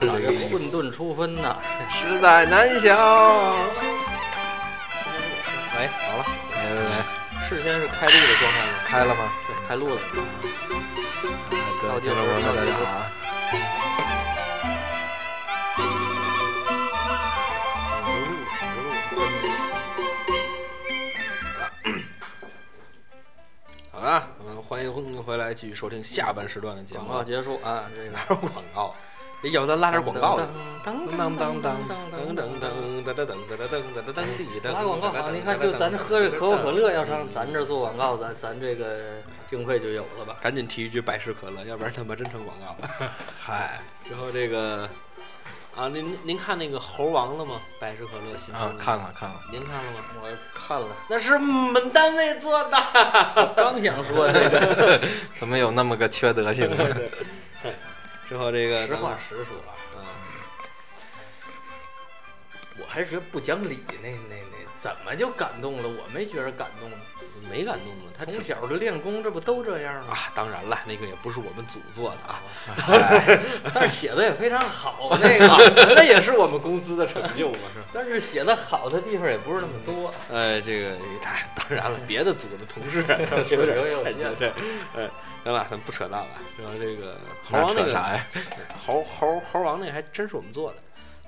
这个混沌初分呐，实在难想。喂，好了，来来来，事先是开路的状态吗？开了吗？对，开路了。各位听众朋友们，大家好啊！欢迎回来，继续收听下半时段的节目。广告结束啊，这个哪有广告？哎，要不咱拉点广告的？当当当当当当当当当当当当当当拉广告好，你看就咱这喝这可口可乐，要上咱这做广告，咱咱这个经费就有了吧？赶紧提一句百事可乐，要不然他妈真成广告了。嗨，之后这个啊，您您看那个猴王了吗？百事可乐新啊，看了看了，您看了吗？我看了，那是我们单位做的。刚想说这个，怎么有那么个缺德性的？之后这个实话实说啊，嗯，我还是觉得不讲理，那那那怎么就感动了？我没觉着感动，没感动了。他从小就练功，这不都这样吗？啊，当然了，那个也不是我们组做的啊，但是写的也非常好，那个 那也是我们公司的成就嘛，是吧？但是写的好的地方也不是那么多。哎，这个当当然了，别的组的同事 有点有太点对，哎，行了，咱不扯淡了。然后这个猴王那个啥呀？猴猴猴王那个还真是我们做的。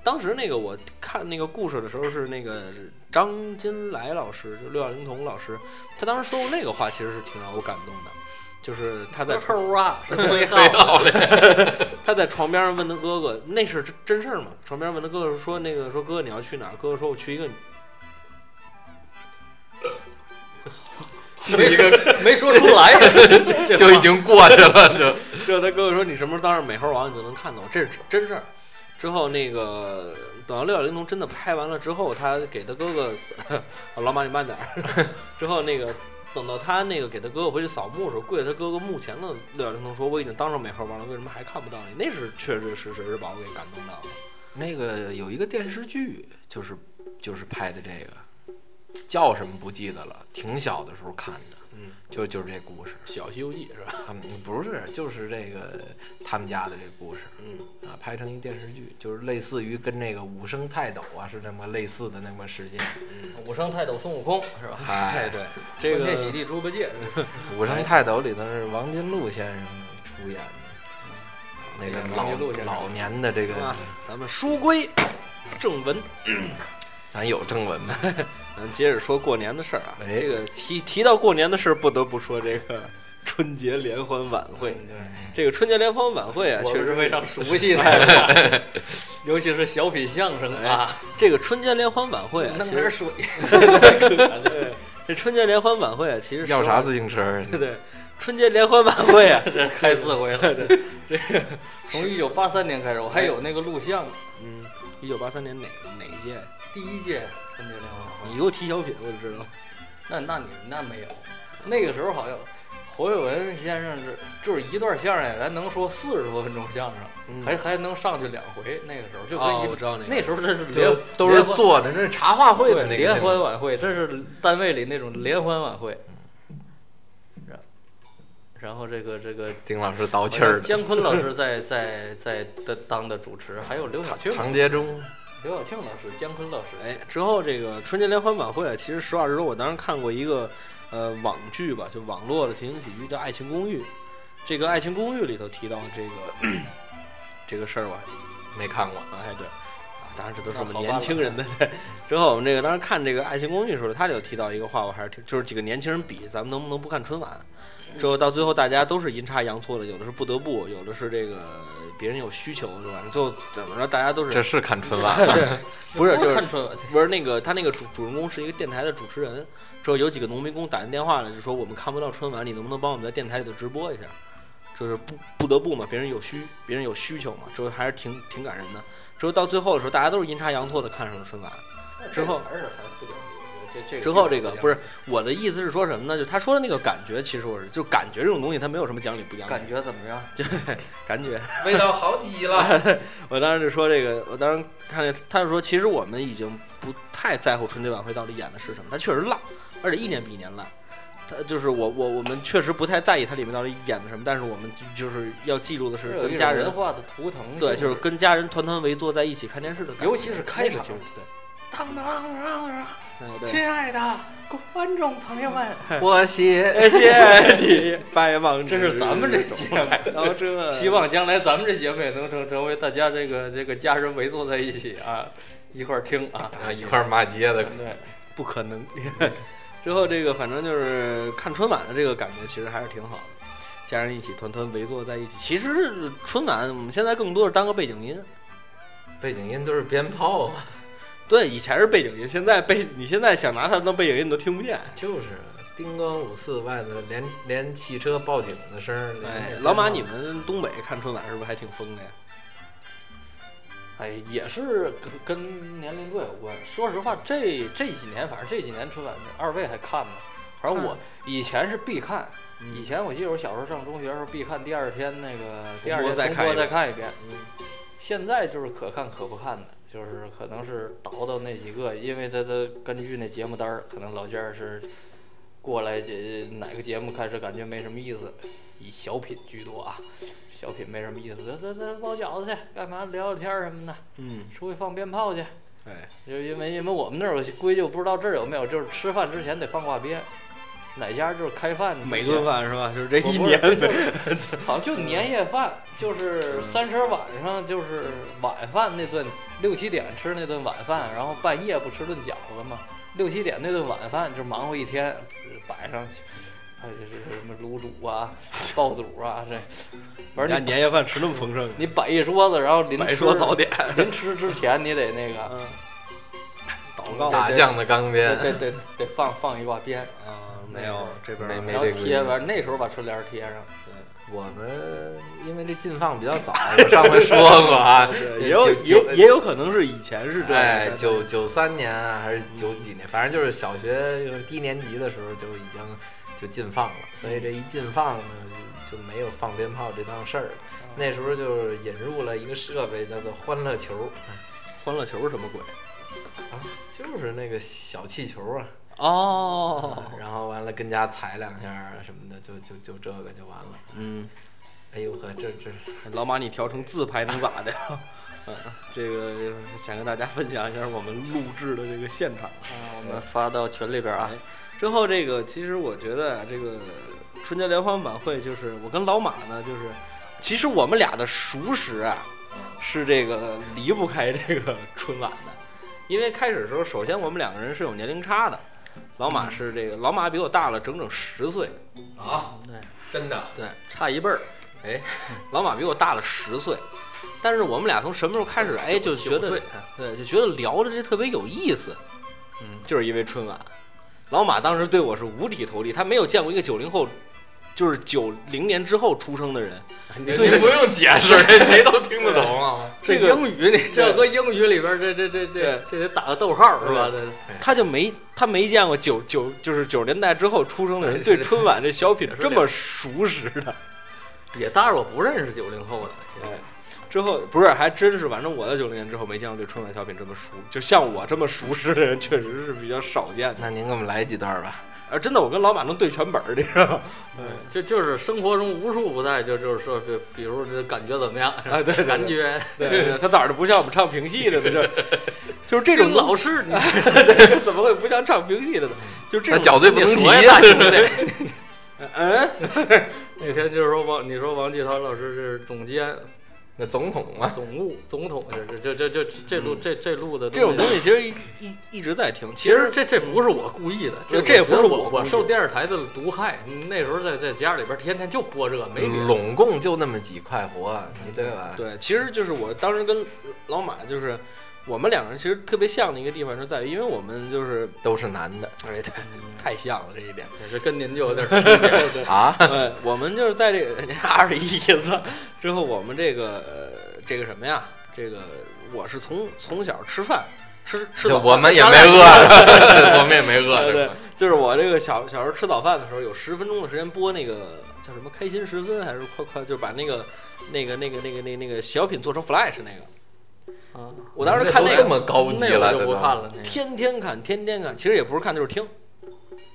当时那个我看那个故事的时候是那个张金来老师，就六小龄童老师，他当时说过那个话，其实是挺让我感动的。就是他在偷啊，是的，他在床边上问他哥哥，那是真真事儿吗？床边问他哥哥说那个说哥哥你要去哪儿？哥哥说我去一个没说 没说出来，就已经过去了，就就他哥哥说你什么时候当上美猴王你就能看到我，这是真事儿。之后那个等到六小龄童真的拍完了之后，他给他哥哥，老马你慢点儿。之后那个等到他那个给他哥哥回去扫墓时候，跪在他哥哥墓前的六小龄童说我已经当上美猴王了，为什么还看不到你？那是确确实实是把我给感动到了。那个有一个电视剧，就是就是拍的这个，叫什么不记得了，挺小的时候看的，嗯，就就是这故事。小西游记是吧？嗯不是，就是这个他们家的这故事嗯，啊，拍成一电视剧，就是类似于跟那个武生泰斗啊是那么类似的那么事件。武生泰斗孙悟空是吧？哎嗨，对，这关键喜地猪八戒，武生泰斗里头是王金禄先生出演的，那个老老年的这个，啊，咱们书归正文。咱有正文吗？咱接着说过年的事儿啊，哎这个提提到过年的事儿，不得不说这个 春节联欢晚会。对，这个春节联欢晚会啊，确实非常熟悉的，尤其是小品相声啊，这个春节联欢晚会啊，其实弄点水，对这春节联欢晚会啊，其实要啥自自行车？对春节联欢晚会啊，这开四回了。这个从一九八三年开始，我还有那个录像，嗯，一九八三年哪哪一届？第一届春节联欢晚会。你给我提小品，我就知道。那那你那没有，那个时候好像侯耀文先生是就是一段相声演员能说四十多分钟相声，嗯还还能上去两回。那个时候就哦，跟一我知道那个。那时候这是都是坐的，那是茶话会的那个联性质欢晚会，这是单位里那种联欢晚会。然然后这个这个丁老师倒气儿的，姜昆老师在在在的当的主持，还有刘晓庆，唐杰忠，刘晓庆呢是，姜昆乐师，哎，之后这个春节联欢晚会，其实实话实说，我当时看过一个呃网剧吧，就网络的情景喜剧叫《爱情公寓》。这个《爱情公寓》里头提到这个 这个事儿，吧没看过。哎对，当然这都是我们年轻人的。对，之后我们这个当时看这个《爱情公寓》的时候，他就有提到一个话，我还是挺，就是几个年轻人比，咱们能不能不看春晚？之后到最后大家都是阴差阳错的，有的是不得不，有的是这个别人有需求，是吧？最后怎么着，大家都是这是看春晚，不是就是看春晚，不是那个，他那个主主人公是一个电台的主持人，之后有几个农民工打进电话来，就说我们看不到春晚，你能不能帮我们在电台里头直播一下？就是不不得不嘛，别人有需，别人有需求嘛，之后还是挺挺感人的。之后到最后的时候，大家都是阴差阳错的看上了春晚。之后之后这个不是是我的意思是说什么呢？就他说的那个感觉，其实我是就感觉这种东西，它没有什么讲理不讲理，感觉怎么样？对对感觉。味道好极了。我当时就说这个，我当时看见他就说，其实我们已经不太在乎春节晚会到底演的是什么，它确实烂，而且一年比一年烂。它就是我我我们确实不太在意它里面到底演的什么，但是我们就就是要记住的是跟家人化的图腾，对，就是跟家人团团围坐在一起看电视的感觉，尤其是开场对。当当当当，哎对亲爱的观众朋友们，我谢谢你，百忙这是咱们这节目 到这，希望将来咱们这节目也能成成为大家这个这个家人围坐在一起啊，一块儿听啊，啊一块儿骂街的，对，不可能。之后这个反正就是看春晚的这个感觉，其实还是挺好的，家人一起团团围坐在一起。其实春晚我们现在更多是当个背景音，背景音都是鞭炮啊，对，以前是背景音，现在背你现在想拿它当背景音，你都听不见。就是叮咣五四外头连连汽车报警的声儿。哎，老马，你们东北看春晚是不是还挺疯的呀？哎，也是跟跟年龄段有关。说实话，这这几年，反正这几年春晚，二位还看吗？反正我以前是必看，嗯以前我记得我小时候上中学的时候必看，第二天那个第二天重播再看一遍。嗯现在就是可看可不看的，就是可能是倒到那几个，因为他的根据那节目单儿，可能老件儿是过来这哪个节目开始感觉没什么意思，以小品居多啊，小品没什么意思，咱咱咱包饺子去，干嘛聊聊天儿什么的，嗯，出去放鞭炮去。哎，就因为因为我们那儿有规矩，我不知道这儿有没有，就是吃饭之前得放挂鞭，哪家就是开饭每顿饭是吧？就是这一年不是这就是好像就年夜饭，就是三十晚上就是晚饭那顿，六七点吃那顿晚饭，然后半夜不吃顿饺子嘛，六七点那顿晚饭就忙活一天，摆上去，还有就是什么卤煮啊、爆肚啊，这反人家正你年夜饭吃那么丰盛，你摆一桌子，然后临摆吃说早点，临吃之前你得那个，嗯，祷告大酱的钢鞭，得得得得放放一挂鞭，啊，没有这边没没然后这贴完那时候把春联贴上。我们因为这禁放比较早，我上回说过啊，也有九也也有可能是以前是这样哎，九九三年啊，还是九几年，反正就是小学低年级的时候就已经就禁放了，所以这一禁放呢，就就没有放鞭炮这档事儿了。那时候就引入了一个设备，叫做欢乐球，欢乐球是什么鬼？啊，就是那个小气球啊，哦，然后完了跟家踩两下啊什么的，就就就这个就完了。嗯，哎呦呵，这这老马你调成自拍能咋的？嗯，这个想跟大家分享一下我们录制的这个现场。啊，我们发到群里边啊。之后这个其实我觉得啊，这个春节联欢晚会就是我跟老马呢，就是其实我们俩的熟识啊，是这个离不开这个春晚的，因为开始的时候，首先我们两个人是有年龄差的，老马是这个老马比我大了整整十岁，啊，对真的对，差一辈儿。哎，老马比我大了十岁，但是我们俩从什么时候开始，哎，就觉得对，就觉得聊的这特别有意思，嗯，就是因为春晚。老马当时对我是五体投地，他没有见过一个九零后，就是九零年之后出生的人，你这不用解释，这谁都听得懂啊。这这个英语你这搁英语里边这这这这这得打个逗号是吧？这他就没他没见过九九就是九十年代之后出生的人对春晚这小品这么熟识的。也当然我不认识九零后的。哎，之后不是还真是，反正我在九零年之后没见过对春晚小品这么熟，就像我这么熟识的人，确实是比较少见的。那您给我们来几段吧。啊，真的，我跟老马能对全本儿，你知道吗？就就是生活中无处不在，就就是说，比比如这感觉怎么样？啊，对对 感觉对对对，他咋的不像我们唱评戏的呢？就就是这种老师，你 对，怎么会不像唱评戏的呢？就这那种脚最不能骑说呀，呀大兄弟。嗯，那天就是说王，你说王继涛老师是总监、那总统嘛，总务、总统，这这这这这路这这路的这种东西。其实一一一直在听。其实这这不是我故意的，这这也不是我我受电视台的毒害。那时候在在家里边天天就播这个，没。拢共就那么几块活，你对吧？对，其实就是我当时跟老马就是。我们两个人其实特别像的一个地方是在于，因为我们就是，都是男的哎，对，太像了这一点。也是跟您就有点区别。啊，对，我们就是在这个二十一次之后，我们这个呃这个什么呀？这个我是从从小吃饭吃吃早饭，就我们也没饿，我们也没饿，对对，就是我这个小小时候吃早饭的时候，有十分钟的时间播那个叫什么开心十分还是快快，就把那个那个那个那个那个那个小品做成 Flash 那个。啊，我当时看那个这么高级了，那我就不看了。天天看，天天看，其实也不是看就是听，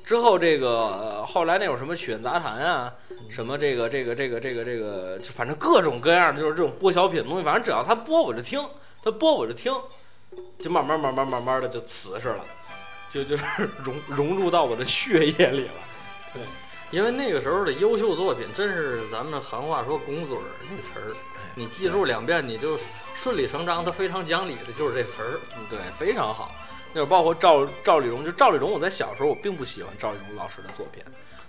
之后这个、呃、后来那有什么曲苑杂谈啊，什么这个这个这个这个这个，就反正各种各样的就是这种播小品的东西，反正只要他播我就听，他播我就听，就慢慢慢慢慢慢的就瓷实了，就就是 融融入到我的血液里了。对因为那个时候的优秀作品，真是咱们行话说“拱嘴儿”那词儿，你记住两遍，你就顺理成章，它非常讲理的就是这词儿。嗯，对，非常好。那会儿包括赵赵丽蓉，就赵丽蓉，我在小时候我并不喜欢赵丽蓉老师的作品，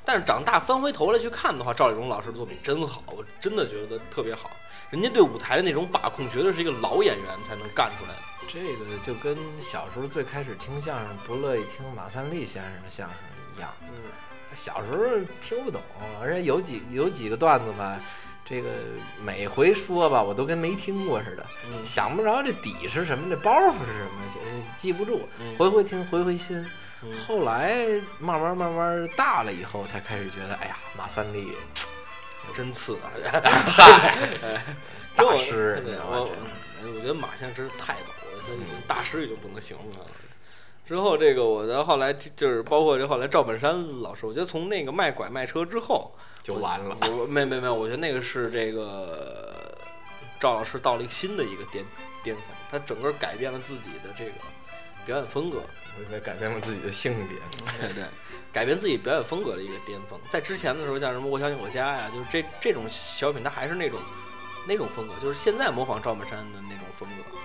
但是长大翻回头来去看的话，赵丽蓉老师的作品真好，我真的觉得特别好。人家对舞台的那种把控，绝对是一个老演员才能干出来的。这个就跟小时候最开始听相声不乐意听马三立先生的相声一样。嗯，小时候听不懂，而且有几有几个段子吧，这个每回说吧，我都跟没听过似的，嗯想不着这底是什么，这包袱是什么，呃记不住，嗯回回听回回新。嗯后来慢慢慢慢大了以后，才开始觉得，哎呀，马三立真次啊！大师，我觉得马先生真是太懂了，大师已经不能形容他了。之后这个我在后来就是包括这后来赵本山老师，我觉得从那个卖拐卖车之后就完了。我没没没有，我觉得那个是这个赵老师到了一个新的一个巅巅峰，他整个改变了自己的这个表演风格，改变了自己的性别。对对，改变自己表演风格的一个巅峰。在之前的时候，像什么《我想有个家》呀，就是这这种小品，它还是那种那种风格，就是现在模仿赵本山的那种风格，嗯、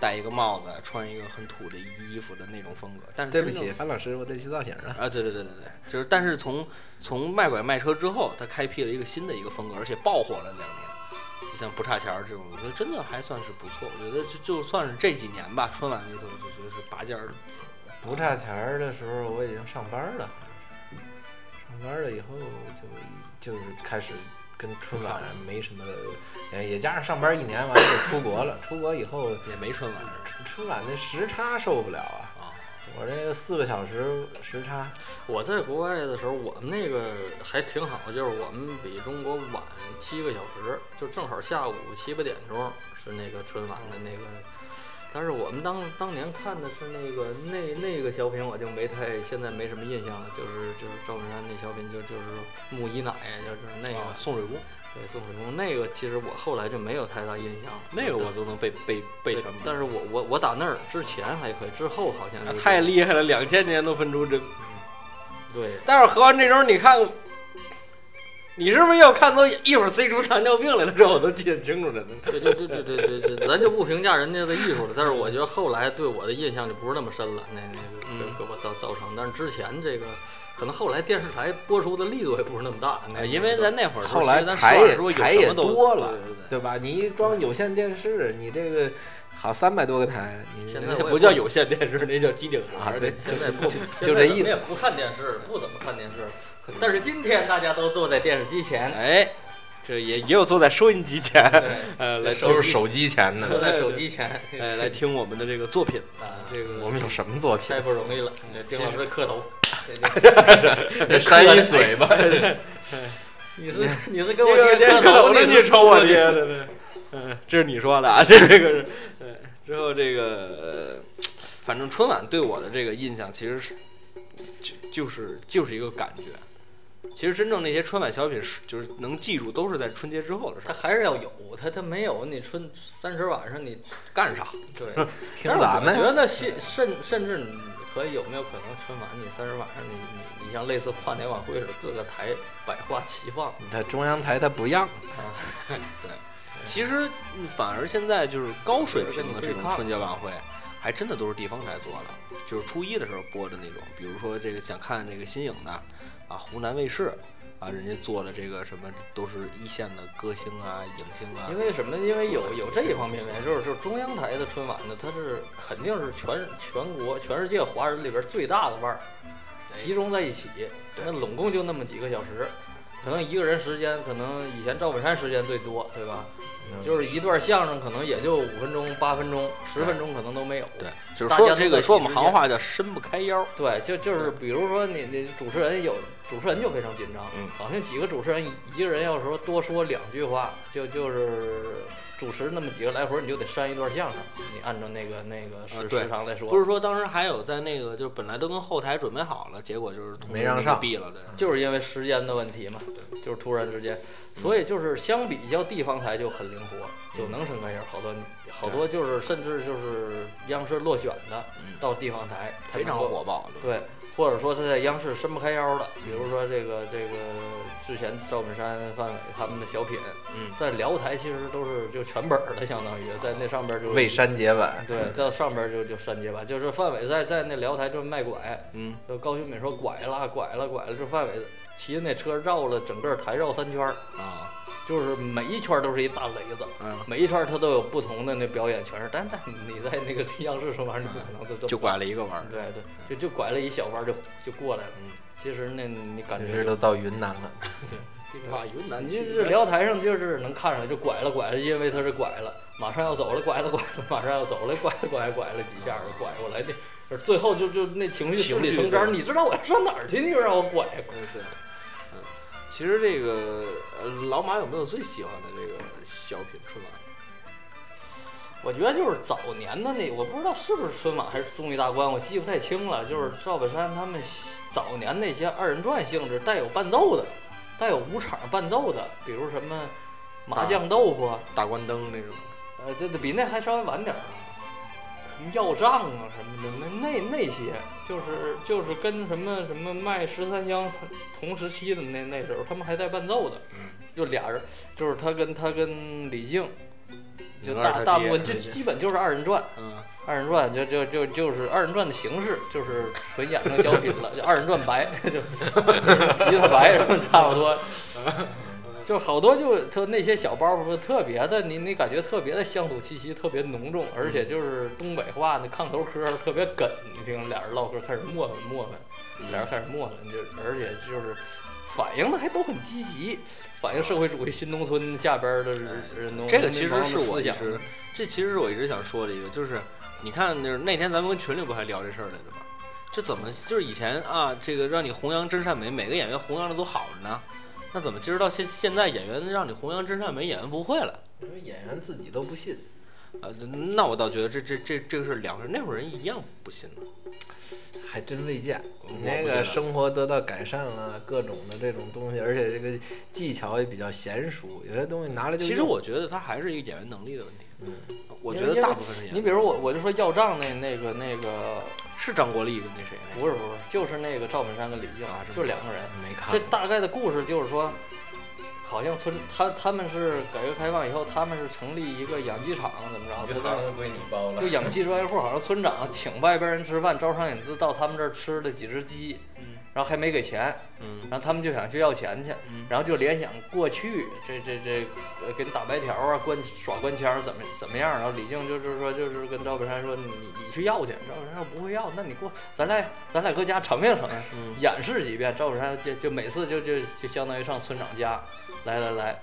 戴一个帽子，穿一个很土的衣服的那种风格。但是对不起，范老师，我得去造型了。啊，对对对对对，就是但是从从卖拐卖车之后，他开辟了一个新的一个风格，而且爆火了两年。就像不差钱儿这种，我觉得真的还算是不错。我觉得就就算是这几年吧，春晚里头我就觉得是拔尖儿的。不差钱儿的时候，我已经上班了。上班了以后就就是开始跟春晚没什么，呃，也加上上班一年，完了就出国了。出国以后，也没春晚春春晚那时差受不了啊！啊，我这个四个小时时差，我在国外的时候，我们那个还挺好，就是我们比中国晚七个小时，就正好下午七八点钟是那个春晚的那个。但是我们当当年看的是那个那那个小品，我就没太现在没什么印象了，就是就是赵本山那小品就就是木姨奶，就是那个、啊宋水工对宋水公那个，其实我后来就没有太大印象了。那个我都能背背背对全本。但是我我我打那儿之前还可以，之后好像啊太厉害了，两千年都分出真。对。待会儿合完这周，你看，你是不是要看到一会儿塞出糖尿病来了？这我都记得清楚着呢。对对对对对对对，咱就不评价人家的艺术了，但是我觉得后来对我的印象就不是那么深了，那那个嗯给给我造造成，但是之前这个可能后来电视台播出的力度也不是那么大，那呃因为咱那会儿后来咱台也台也什么都多了对吧？你一装有线电视，你这个好三百多个台，你现在不叫有线电视，那叫机顶盒。啊，对，现在不 就这意思也。不看电视，不怎么看电视，但是今天大家都坐在电视机前，哎，这也也有坐在收音机前，呃，来都是手机前的，坐在手机前，哎来听我们的这个作品。啊，这个我们有什么作品太？不容易了，丁老师的磕头，这扇一嘴巴，你是你是跟我那个爹磕可头，能你你抽我爹，对对，嗯，这是你说的啊，这这个是，嗯，之后这个，呃反正春晚对我的这个印象其实是，就就是就是一个感觉。其实真正那些春晚小品是就是能记住，都是在春节之后的事他儿。还是要有，他他没有你春三十晚上你干啥？对。听 咱们但我觉得甚甚甚至你可以有没有可能春晚你三十晚上你你你像类似跨年晚会似的，各个台百花齐放他中央台他不让，啊，其实嗯反而现在就是高水平的这种春节晚会，还真的都是地方台做的，就是初一的时候播的那种。比如说这个想看这个新颖的啊，湖南卫视啊，人家做的这个什么都是一线的歌星啊、影星啊。因为什么？因为有有这一方面原因，就是就是中央台的春晚呢，它是肯定是全全国全世界华人里边最大的腕儿，集中在一起，那拢共就那么几个小时。可能一个人时间，可能以前赵本山时间最多，对吧？嗯就是一段相声可能也就五分钟、八分钟、十分钟可能都没有。对，就是说这个说我们行话叫伸不开腰。对，就就是比如说你你主持人有主持人就非常紧张，嗯好像几个主持人一个人要说多说两句话，就就是主持那么几个来回，你就得删一段相声。你按照那个那个时、时长来说，不是说当时还有在那个，就是本来都跟后台准备好了，结果就是没让上毙了对。就是因为时间的问题嘛，就是突然之间，所以就是相比较地方台就很灵活，就能伸开腰。好多好多就是甚至就是央视落选的嗯到地方台，非常火爆。对，或者说是在央视伸不开腰的，比如说这个这个之前赵本山、范伟他们的小品，嗯，在辽台其实都是就全本儿的，相当于在那上边就未删节版，对，到上边就就删节版，就是范伟在在那辽台就卖拐，嗯，就高秀敏说拐了拐了拐了，就范伟。骑着那车绕了整个台绕三圈儿，啊，就是每一圈都是一大雷子。嗯，每一圈他都有不同的那表演全是，但但你在那个央视什么玩意儿，你不可能就就拐了一个弯儿。对对，就就拐了一小弯儿就就过来了。嗯，其实那你感其觉实都到云南了。对 哇，云南你去这聊台上就是能看出来，就拐了拐了，因为他是拐了，马上要走了，拐了拐了，马上要走了，拐了拐了拐了几下，拐过来的，最后就就那情绪顺理成章。你知道我要上哪儿去，你就让我拐。对对，嗯，其实这个呃，老马有没有最喜欢的这个小品春晚？我觉得就是早年的那，我不知道是不是春晚还是综艺大观，我记不太清了。就是赵本山他们早年那些二人转性质，带有伴奏的，带有五场伴奏的，比如什么麻酱豆腐啊。大关灯那种。呃，对对比那还稍微晚点儿，什么要账啊什么的，那那那些就是就是跟什么什么卖十三香同时期的那那时候，他们还带伴奏的，嗯就俩人，就是他跟他跟李静，就大大部分就基本就是二人转，嗯，二人转就就就就是二人转的形式，就是纯演成小品了，就二人转白，就吉他白什么差不多。就好多就特那些小包袱特别的，你你感觉特别的乡土气息特别浓重，而且就是东北话那炕头嗑特别哏，你听俩人唠嗑开始磨磨磨叽，俩人开始磨磨，就而且就是反映的还都很积极，反映社会主义新农村下边的人农这个其实是我一直，这其实是我一直想说的一个，就是你看，就是那天咱们跟群里不还聊这事儿来的吗？这怎么就是以前啊，这个让你弘扬真善美，每个演员弘扬的都好着呢，那怎么今儿到现现在演员让你弘扬真善美，演员不会了？因为演员自己都不信，啊，那我倒觉得这这这这个是两个人，那会儿人一样不信呢。还真未见。我那个生活得到改善了，各种的这种东西，而且这个技巧也比较娴熟，有些东西拿来就。其实我觉得他还是一个演员能力的问题。嗯，我觉得大部分是演员。你比如我我就说要账那那个那个是张国立跟那谁那不是不是，就是那个赵本山跟李静啊就两个人。没看。这大概的故事就是说，好像村他他们是改革开放以后，他们是成立一个养鸡场，怎么着？他在归你包就养鸡专业户，好像村长请外边人吃饭，招商引资到他们这儿吃了几只鸡，嗯然后还没给钱，嗯然后他们就想去要钱去，嗯然后就联想过去这这这呃给打白条啊，关耍官腔怎么怎么样？然后李静就是说就是跟赵本山说你你你去要去，赵本山说不会要，那你给我咱俩咱俩搁家承应承应。嗯演示几遍，赵本山就就每次就就就相当于上村长家，来来来，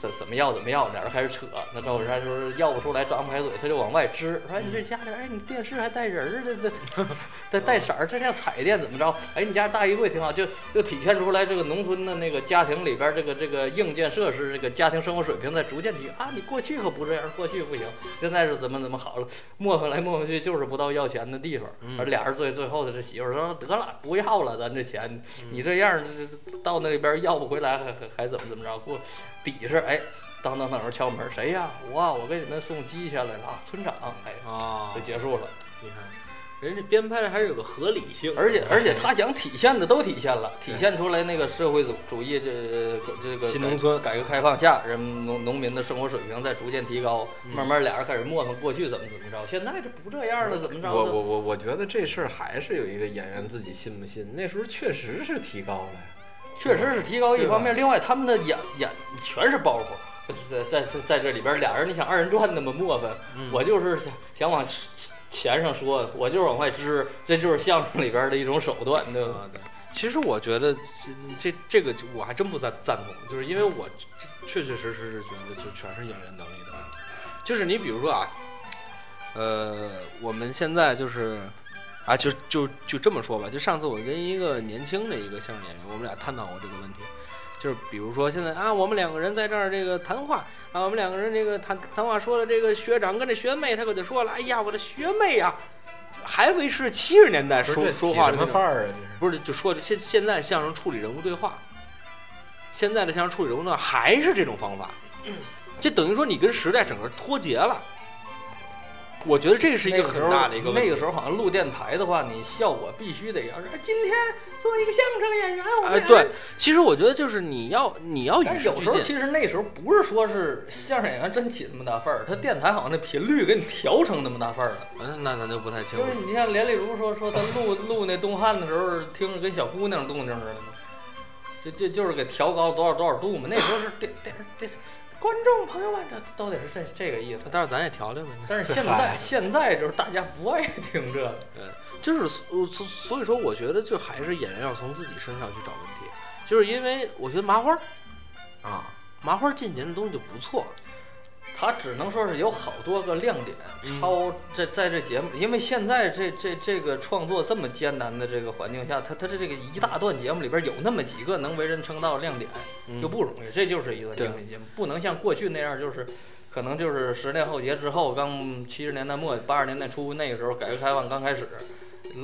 怎怎么要怎么要，俩人开始扯。那赵本山说要不出来张不开嘴，他就往外支，说哎你这家里哎你电视还带人儿的，这 这带色儿，这像彩电怎么着？哎你家大衣柜挺好，就就体现出来这个农村的那个家庭里边儿这个这个硬件设施，这个家庭生活水平在逐渐提啊。你过去可不这样，过去不行，现在是怎么怎么好了，磨合来磨合去就是不到要钱的地方。嗯而俩人最最后的这媳妇儿说得了，不要了，咱这钱你这样儿到那边要不回来，还还还怎么怎么着？过底是哎，当当当有人敲门，谁呀？我啊我给你们送鸡下来了啊，村长，哎，啊就，结束了。你看，人家编排的还是有个合理性，而且而且他想体现的都体现了，体现出来那个社会主主义这这个新农村改革开放下，人们农农民的生活水平在逐渐提高，嗯慢慢俩人开始磨磨过去怎么怎么着，现在这不这样了，怎么着？我我我我觉得这事儿还是有一个演员自己信不信，那时候确实是提高了呀。确实是提高一方面，另外他们的演演全是包袱，在在在在这里边俩人，你想二人转那么磨分，嗯我就是想想往钱上说，我就是往外支，这就是相声里边的一种手段，对吧？啊，对。其实我觉得这这这个我还真不赞赞同，就是因为我确确实实是觉得就全是演员能力的问题。就是你比如说啊，呃，我们现在就是啊，就就就这么说吧。就上次我跟一个年轻的一个相声演员，我们俩探讨过这个问题。就是比如说现在啊，我们两个人在这儿这个谈话啊，我们两个人这个谈谈话说了，这个学长跟这学妹，他可就说了，哎呀，我的学妹呀、还维持七十年代说说话的那种么范儿啊？不是，就说现现在相声处理人物对话，现在的相声处理人物呢还是这种方法，这等于说你跟时代整个脱节了。我觉得这是一个很大的一个问题。那个时候好像录电台的话，你效果必须得要是今天做一个相声演员，哎，俩对，其实我觉得就是你要你要但是有时候。其实那时候不是说是相声演员真起那么大份儿，他电台好像那频率给你调成那么大份儿了。嗯，那咱就不太清楚就是。你像连丽如说说他 录录那东汉的时候，听着跟小姑娘动静似的嘛，这这就是给调高多少多少度嘛。那时候是电电电观众朋友们，这都得是这这个意思。但是咱也调调呗。但是现在现在就是大家不爱听这个，就是所所所以说，我觉得就还是演员要从自己身上去找问题，就是因为我觉得麻花儿啊，麻花儿近年的东西就不错，他只能说是有好多个亮点嗯超这在这节目，因为现在这这这个创作这么艰难的这个环境下，他他的这个一大段节目里边有那么几个能为人称道的亮点，嗯就不容易。这就是一个对精品节目，不能像过去那样，就是可能就是十年浩劫之后，刚七十年代末八十年代初那个时候，改革开放刚开始。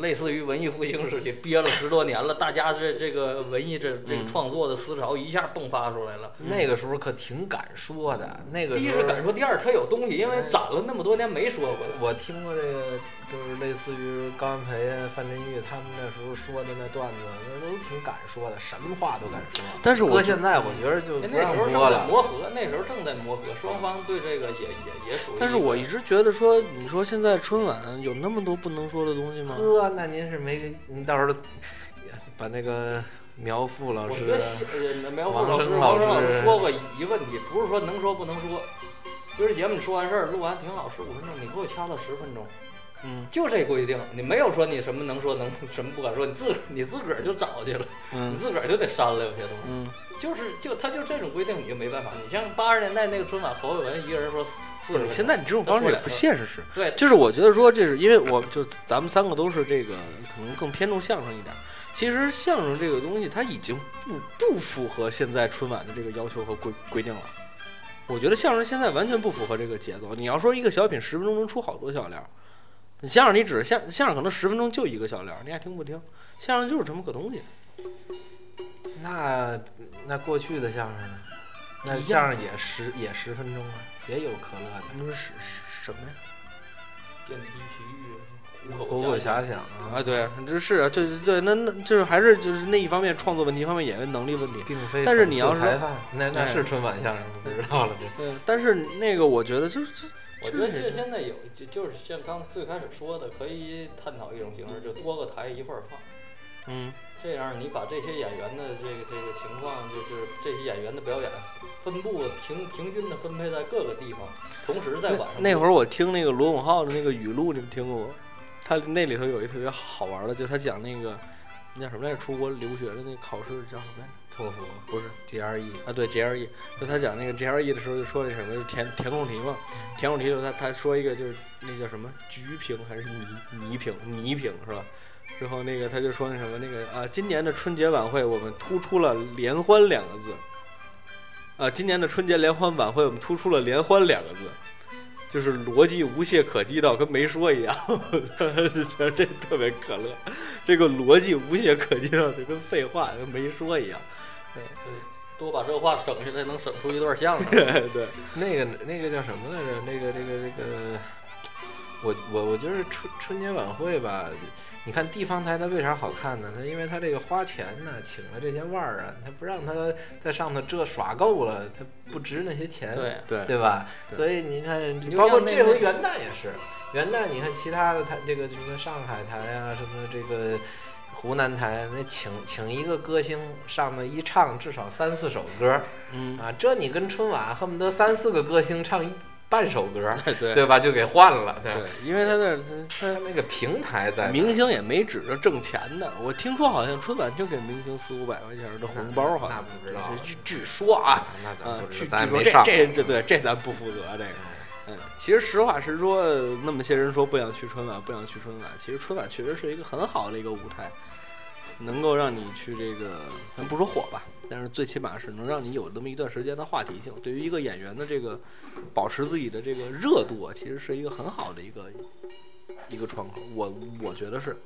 类似于文艺复兴时期，憋了十多年了，大家这这个文艺这这创作的思潮一下迸发出来了。那个时候可挺敢说的，那个第一是敢说，第二他有东西，因为攒了那么多年没说过的。我听过这个，就是类似于高安培啊、范振钰他们那时候说的那段子，那都挺敢说的，什么话都敢说。但是我搁现在我觉得就不让那时候正。在磨合，那时候正在磨合，双方对这个也也也属于。但是我一直觉得说，你说现在春晚有那么多不能说的东西吗？呵，那您是没给，您到时候把那个苗阜老师我觉得苗阜王老师、老师说过一问题，不是说能说不能说。今儿节目你说完事儿，录完挺好，十五分钟，你给我掐到十分钟，嗯就这规定，你没有说你什么能说能 什么不敢说，你自个儿你自个儿就找去了，你嗯自个儿就得删了有些东西。嗯，就是就他就这种规定，你就没办法。你像八十年代那个春晚，侯伟文一个人说四十现在你这种方式也不现实。对就是我觉得说，这是因为我就咱们三个都是这个可能更偏重相声一点。其实相声这个东西，它已经不不符合现在春晚的这个要求和规规定了。我觉得相声现在完全不符合这个节奏。你要说一个小品十分钟能出好多笑料，你相声你只相相声可能十分钟就一个笑料，你爱听不听？相声就是这么个东西。那那过去的相声呢？那相声也十也十分钟啊，也有可乐的。那是什什么呀？电梯奇遇，虎虎口遐想啊，啊，对，这是啊，对对对，那那就是还是就是那一方面创作问题，一方面演员能力问题。并非但是你要是那那哎是春晚相声，我不知道了这。对，但是那个我觉得就是这我觉得现现在有就就是像刚最开始说的，可以探讨一种形式，就多个台一块儿放，嗯。这样你把这些演员的这个这个情况，就是这些演员的表演分布平平均的分配在各个地方，同时在晚上那会儿我听那个罗永浩的那个语录，你们听过吗？他那里头有一特别好玩的，就他讲那个那叫什么来着？出国留学的那个考试叫什么来着？托福不是 GRE 啊，对 GRE。就他讲那个 GRE 的时候，就说那什么，就填填空题嘛。填空题的时候，他他说一个就是那叫什么橘评还是泥泥评泥评是吧？之后那个他就说那什么那个啊，今年的春节晚会我们突出了联欢两个字。啊，今年的春节联欢晚会我们突出了联欢两个字。就是逻辑无懈可击到跟没说一样，就觉得这特别可乐。这个逻辑无懈可击到就跟废话跟没说一样。多把这话省下来，能省出一段相声。对 对，那个那个叫什么来着？那个这个这个，我我我觉得春春节晚会吧，你看地方台它为啥好看呢？它因为它这个花钱呢，请了这些腕儿啊，它不让他在上头这耍够了，它不值那些钱，对，对对吧？对所以你看，包括这回元旦也是，元旦你看其他的台，这个什么上海台啊，什么这个。湖南台那请请一个歌星上面一唱，至少三四首歌，嗯，啊，这你跟春晚恨不得三四个歌星唱一半首歌，对。对吧？就给换了，对。对，因为他那他他那个平台在明星也没指着挣钱呢，我听说好像春晚就给明星四五百块钱的红包，好那像不知道。据据说啊，那咱啊，不知据道，咱没上据说这这这对这咱不负责这个。其实实话实说，那么些人说不想去春晚，不想去春晚，其实春晚确实是一个很好的一个舞台，能够让你去这个，咱不说火吧，但是最起码是能让你有那么一段时间的话题性。对于一个演员的这个保持自己的这个热度啊，其实是一个很好的一个一个窗口。我我觉得是，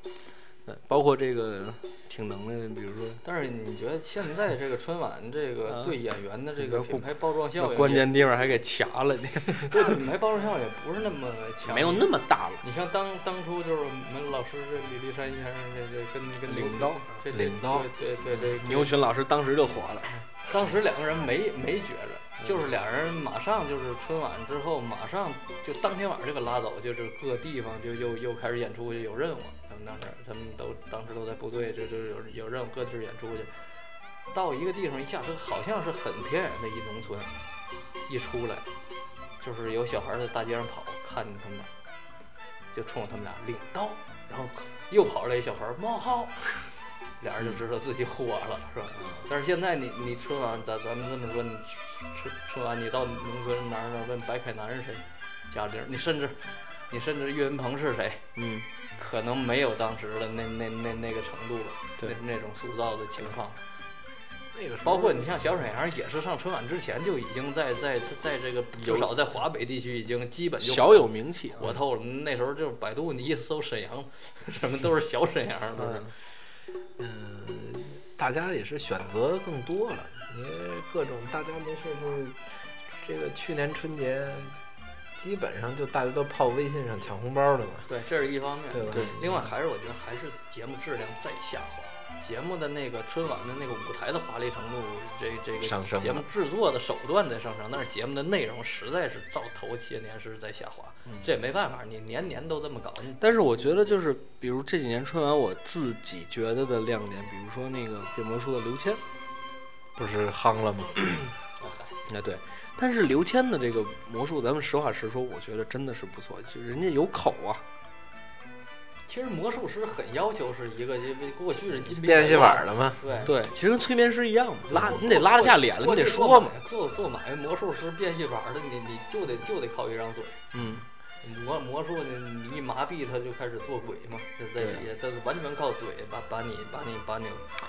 包括这个挺能耐的，比如说但是你觉得现在这个春晚这个啊对演员的这个品牌包装效应，关键地方还给掐了呢，对品牌包装效应也不是那么强，没有那么大了。你像当当初就是我们老师这李立山先生这这跟跟领导这这领导对对对对，牛群老师当时就火了，当时两个人没没觉着，就是俩人马上就是春晚之后，马上就当天晚上就给拉走，就是各地方就又又开始演出就，有任务。当时他们都当时都在部队，就就有有任务各地儿演出去。到一个地方一下，车好像是很偏远的一农村，一出来就是有小孩在大街上跑，看着他们俩，就冲着他们俩领刀，然后又跑来一小孩冒号，俩人就知道自己火了，是吧？但是现在你你春晚咱咱们这么说，你春春晚你到农村哪儿哪儿问白凯南是谁，贾玲，你甚至你甚至岳云鹏是谁，嗯，可能没有当时的那那那那个程度了，对那那种塑造的情况。那个时候包括你像小沈阳，也是上春晚之前就已经在在在在这个至少在华北地区已经基本就小有名气，火透了。那时候就是百度，你一搜沈阳，什么都是小沈阳，都是。嗯，嗯，大家也是选择更多了，因为各种大家没事就这个去年春节基本上就大家都泡微信上抢红包了嘛，对，这是一方面。对吧？对另外还是我觉得还是节目质量在下滑，节目的那个春晚的那个舞台的华丽程度，这这个上升节目制作的手段在上升，但是节目的内容实在是照头些年是在下滑，嗯这也没办法，你年年都这么搞，但是我觉得就是，比如这几年春晚，我自己觉得的亮点，比如说那个变魔术的刘谦，不是夯了吗？啊对，但是刘谦的这个魔术，咱们实话实说，我觉得真的是不错，就人家有口啊，其实魔术师很要求是一个，因为过去人金币变戏法的嘛，对。对，其实跟催眠师一样嘛，拉你得拉得下脸了，你得说嘛，做做买卖魔术师变戏法的，你你就得就得靠一张嘴。嗯，魔魔术呢，你一麻痹他就开始做鬼嘛，就在对也，他完全靠嘴把把你把你把你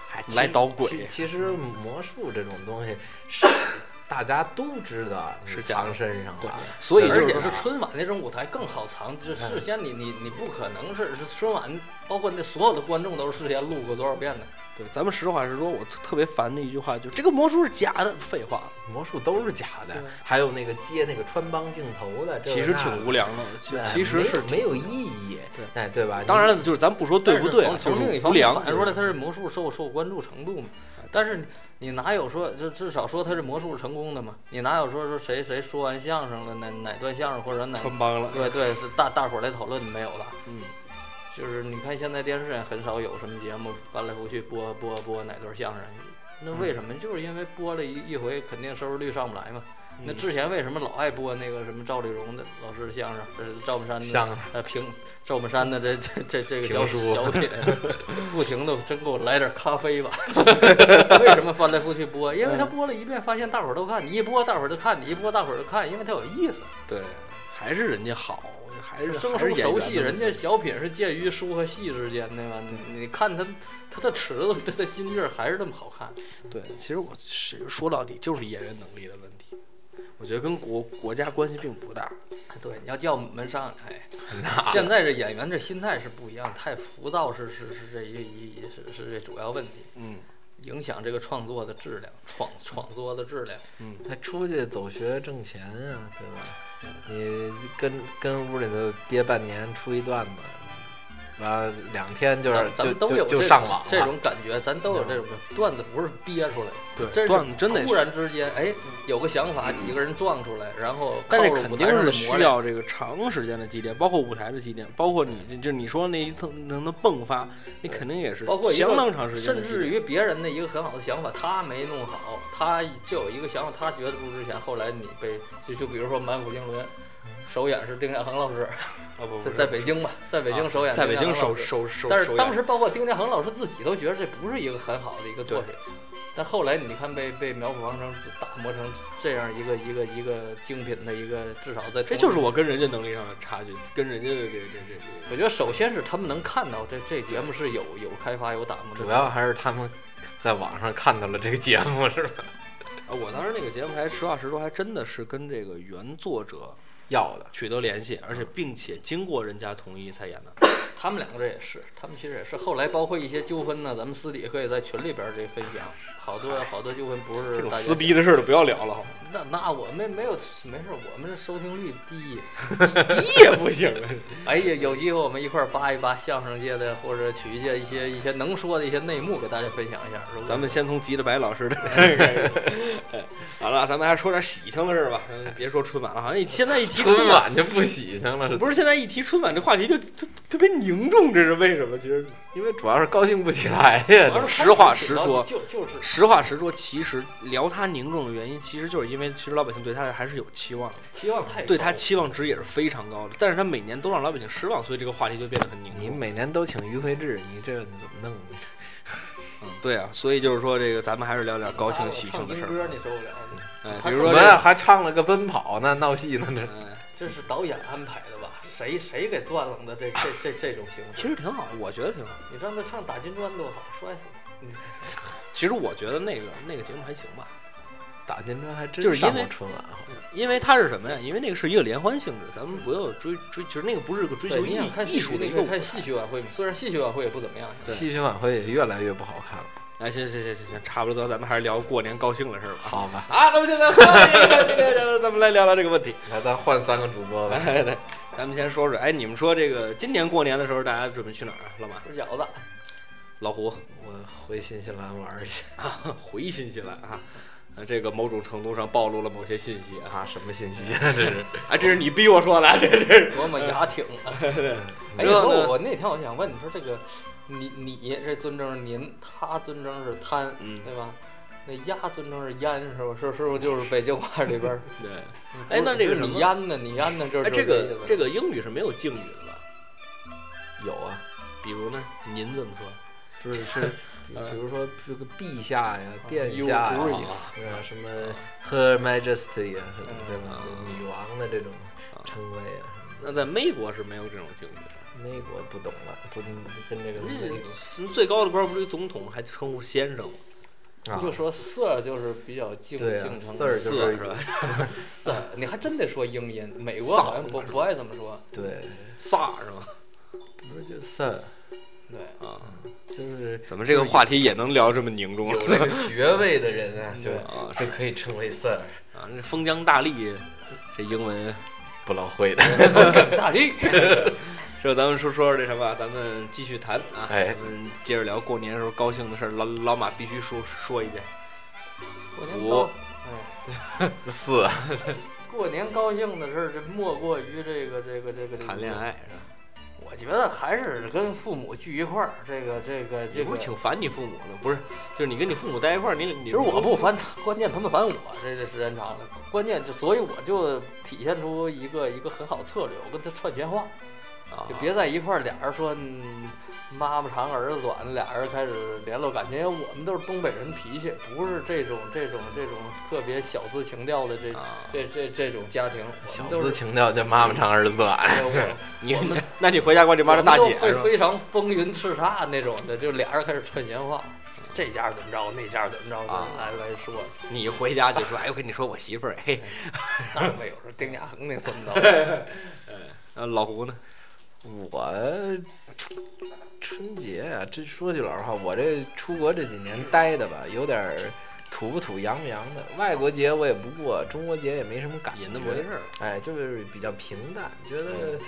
还来捣鬼其其实魔术这种东西是大家都知道是藏身上对了，所以而且是是春晚那种舞台更好藏，就事先你你你不可能是是春晚，包括那所有的观众都是事先录过多少遍的。对，咱们实话实说，我特特别烦的一句话就是这个魔术是假的，废话，魔术都是假的，还有那个接那个穿帮镜头的，这其实挺无聊的，其实是没有意义，对哎，对吧？当然了，就是咱不说对不对从从另一方面无良反映出来，他是魔术受受关注程度嘛。但是你哪有说，就至少说他是魔术成功的嘛？你哪有说说谁谁说完相声了，哪哪段相声或者哪穿帮了，对对是大大伙儿来讨论没有了。嗯，就是你看现在电视上很少有什么节目翻来覆去播播播哪段相声，那为什么？就是因为播了一一回，肯定收视率上不来嘛。那嗯之前为什么老爱播那个什么赵丽蓉的老师的相声，这赵本山的相声呃评赵本山的这这这这个小书小品，不停的真给我来点咖啡吧。为什么翻来覆去播？因为他播了一遍，发现大伙儿都看，你一播大伙儿都看，你一播大伙儿都看，因为他有意思。对，还是人家好，还是生还是疏熟悉，人家小品是介于书和戏之间的嘛。你你看他他的尺子，他的筋劲儿还是那么好看。对，其实我是说到底就是演员能力的问题，我觉得跟国国家关系并不大。对，你要叫我们上，哎 现在这演员这心态是不一样，太浮躁是是是这一一是是这主要问题，嗯影响这个创作的质量，创创作的质量。嗯，他出去走学挣钱啊，对吧？你跟跟屋里头憋半年出一段子，完两天就是咱咱就们都有就上网这种感觉，咱都有这种段子，不是憋出来的，对，真段子真的突然之间，哎，有个想法，几个人撞出来，然后靠但是肯定是。需要这个长时间的积淀，包括舞台的积淀，包括你就你说那一层层的迸发，你肯定也是包括相当长时间甚。至于别人的一个很好的想法，他没弄好，他就有一个想法，他觉得不值钱。后来你被就就比如说《满腹经纶》，首演是丁家恒老师，啊不在在北京吧，在北京首演、在北京首首。首首，但是当时包括丁家恒老师自己都觉得这不是一个很好的一个作品，但后来你看被被苗阜王成打磨成这样一个一个一个精品的一个，至少在这就是我跟人家能力上的差距，跟人家的这这这这。我觉得首先是他们能看到这这节目是有有开发有打磨，主要还是他们在网上看到了这个节目，是吧？啊，我当时那个节目还实话实说，还真的是跟这个原作者要的，取得联系，而且并且经过人家同意才演的。他们两个这也是，他们其实也是。后来包括一些纠纷呢，咱们私底下可以在群里边儿这分享，好多好多纠纷不是这种撕逼的事儿就不要聊了？那那我们没有没事，我们这收听率低。低也不行啊！哎呀，有机会我们一块儿扒一扒相声界的或者曲艺界一些一些能说的一些内幕，给大家分享一下。咱们先从吉德白老师的，好了，咱们还说点喜庆的事儿吧，嗯别说春晚了，好像一现在一提春晚，晚就不喜庆了，不是现在一提春晚这话题就特特别凝重，这是为什么？其实因为主要是高兴不起来呀。实话实说就就是实话实说，其实聊他凝重的原因，其实就是因为其实老百姓对他还是有期望的，期望太高对他期望值也是非常高的，但是他每年都让老百姓失望，所以这个话题就变得很凝重。你每年都请于魁智，你这你怎么弄呢？嗯，对啊，所以就是说这个咱们还是聊点高兴喜庆的事儿。歌你受不了，哎，比如说还唱了个奔跑那，闹戏呢这。哎，这是导演安排的吧？谁谁给钻楞的这这这这种形式？其实挺好，我觉得挺好。你让他唱打金砖多好，摔死了！你 其实我觉得那个那个节目还行吧，打金砖还真就是因为上过春晚，因为它是什么呀？因为那个是一个联欢性质，咱们不要追追，其实那个不是个追求对，艺艺术的一个看戏曲晚会嘛？虽然戏曲晚会也不怎么样，对戏曲晚会也越来越不好看了。哎，行行行行行，差不多，咱们还是聊过年高兴的事儿吧。好吧，啊，咱们现在换一个，今天 咱们来聊聊这个问题。来咱换三个主播吧。哎，对，咱们先说说，哎，你们说这个今年过年的时候，大家准备去哪儿啊？老马、吃饺子。老胡，我回新西兰玩一下回新西兰啊。呃，这个某种程度上暴露了某些信息啊！啊，什么信息啊？这是哎，这是你逼我说的，这这是。多么牙挺啊！哎，我我那天我想问你说这个，你你这尊称是您，他尊称是贪，嗯对吧？那鸭尊称是烟是吧？是是不是就是北京话里边儿？对。哎那这个什么你烟呢？你烟呢？就是哎，这个这个英语是没有敬语的吧？有啊，比如呢，您怎么说？就是是，比如说这个陛下呀、殿下呀 Grace，对啊，什么 Her Majesty 呀，什么对吧？女王的这种啊称谓啊那在美国是没有这种敬语的。美国不懂了，不跟这个那最高的官不是总统，还称呼先生吗？啊就说 Sir 就是比较敬敬称，Sir 是是吧？Sir，你还真得说英音，美国好像不不爱这么说。对，萨是吗？不是就 Sir，对，啊，就是怎么这个话题也能聊这么凝重？有这个 爵位的人啊，就对啊这可以称为 Sir，啊，那封疆大吏，这英文不老会的。大力。这咱们说说这什么，咱们继续谈啊，哎咱们接着聊过年时候高兴的事儿。老老马必须说说一件，五过年高，哎，四啊，过年高兴的事儿，这莫过于这个这个这个谈恋。爱是吧？我觉得还是跟父母聚一块儿，这个这个这个。不是挺烦你父母的？不是，就是你跟你父母在一块儿，你你其实我不烦他，关键他们烦我，这这时间长了。关键就所以我就体现出一个一个很好的策略，我跟他串闲话，啊就别在一块儿，俩人说嗯妈妈长儿子短，俩人开始联络感情。因为我们都是东北人脾气，不是这种这种这种特别小资情调的这啊，这这这种家庭，小。资情调叫妈妈长儿子短。我 你我们 那你回家管你妈我们都是大姐非常风云叱咤那种的，就俩人开始串闲话，这家怎么着，那家怎么着，啊来来说，你回家就说，哎，我跟你说，我媳妇儿，嘿，那没有，说丁家恒那孙子。呃，老胡呢？我春节啊，这说句老实话，我这出国这几年待的吧，有点儿土不土洋不洋的。外国节我也不过，中国节也没什么感觉，也那么回事儿，哎，就是比较平淡，觉得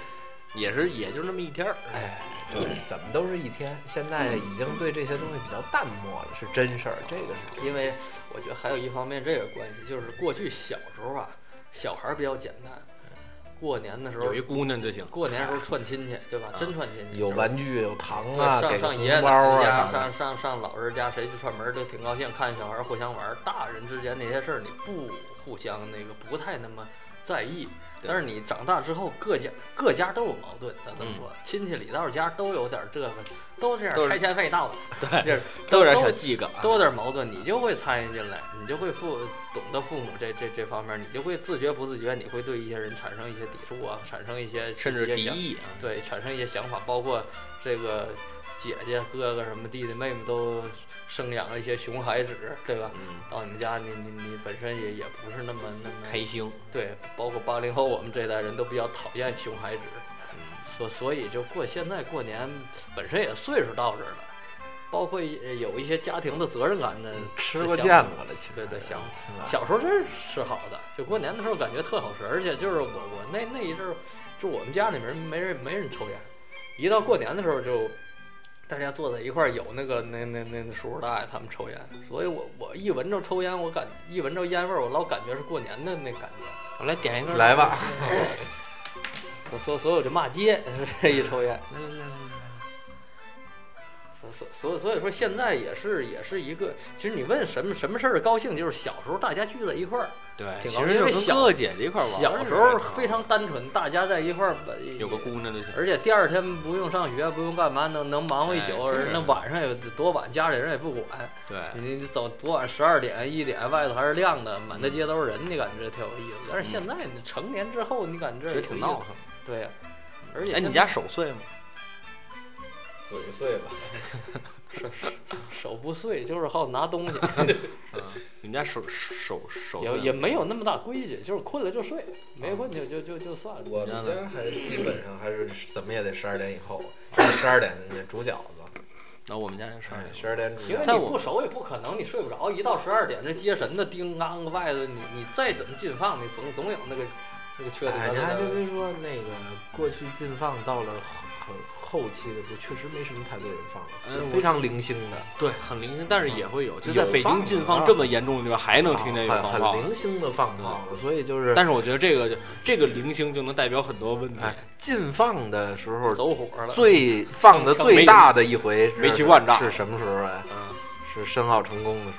也是也就那么一天儿。哎，对，怎么都是一天。现在已经对这些东西比较淡漠了，是真事儿，这个是因为我觉得还有一方面这个关系，就是过去小时候啊，小孩儿比较简单，过年的时候有一姑娘就行。过年时候串亲戚，对吧？啊真串亲戚，有玩具有糖对啊，上上爷爷红包奶奶家，啊，上上上老人家，谁去串门儿都挺高兴，看小孩儿互相玩儿。大人之间那些事儿，你不互相那个不太那么在意。对但是你长大之后，各家各家都有矛盾，咱这么嗯说，亲戚里道家都有点儿这个，都这样都是拆迁费到了，对这都有点小计较，都有点矛盾，你就会参与进来，你就会父懂得父母这这这方面，你就会自觉不自觉，你会对一些人产生一些抵触啊，产生一些甚至敌意啊。对，产生一些想法，包括这个姐姐、哥哥什么弟弟妹妹都生养了一些熊孩子，对吧？嗯，到你们家，你你你本身也也不是那么那么开心。对，包括八零后我们这代人都比较讨厌熊孩子，嗯，所所以就过现在过年本身也岁数到这儿了，包括有一些家庭的责任感的吃过想见过了，其实对对想小时候真是好的，就过年的时候感觉特好吃，而且就是我我那那一阵儿，就我们家里面没人没人抽烟，一到过年的时候就大家坐在一块儿，有那个那那那那叔叔大爷他们抽烟，所以我我一闻着抽烟，我感一闻着烟味儿，我老感觉是过年的那感觉。我来点一根。来吧，所所所以我就骂街，一抽烟。所所所所以说现在也是也是一个，其实你问什么什么事儿高兴，就是小时候大家聚在一块儿，对，挺其实就高兴因为小跟哥哥姐姐一块玩儿。小时候非常单纯，大家在一块儿，有个姑娘就行。而且第二天不用上学，不用干嘛，能能忙活一宿，哎那晚上有多晚，家里人也不管，对，你你走多晚，十二点一点，外头还是亮的，满大街都是人，你感觉挺有意思。但是现在你成年之后，你感觉其实挺闹腾。对呀，而且哎，你家手碎吗？嘴碎吧，手手不碎，就是好拿东西，嗯，你们家手手手也也没有那么大规矩，就是困了就睡，没困就就就就算了。我们家还基本上还是怎么也得十二点以后，十二点那煮饺子，然后我们家是十二哎，点。十二点煮因为你不熟也不可能，你睡不着，一到十二点这接神的叮当外头，你你再怎么进放，你总总有那个那个缺点。哎，你还真别说，那个过去禁放到了很后期的时候，确实没什么太多人放嗯了，非常零星的，对，很零星，但是也会有，就在北京禁放这么严重的地方，还能听这个很很放炮。零星的放炮，所以就是，但是我觉得这个这个零星就能代表很多问题。哎，禁放的时候走火了。最放的最大的一回煤气罐炸是什么时候啊？嗯，是申奥成功的时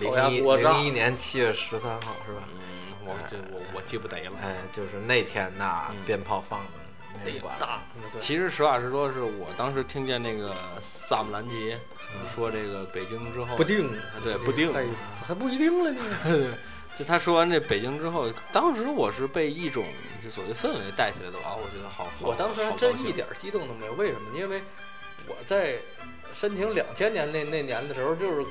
候，零一零一年七月十三号是吧？嗯，我这我我记不得了。哎，就是那天呐嗯，鞭炮放的那得管大，其实实话实说，是我当时听见那个萨姆兰奇说这个北京之后，不定，啊对不定，还还不一定了呢。就他说完这北京之后，当时我是被一种就所谓氛围带起来的啊，我觉得好，好我当时还真一点激动都没有，为什么？因为我在申请两千年那那年的时候，就是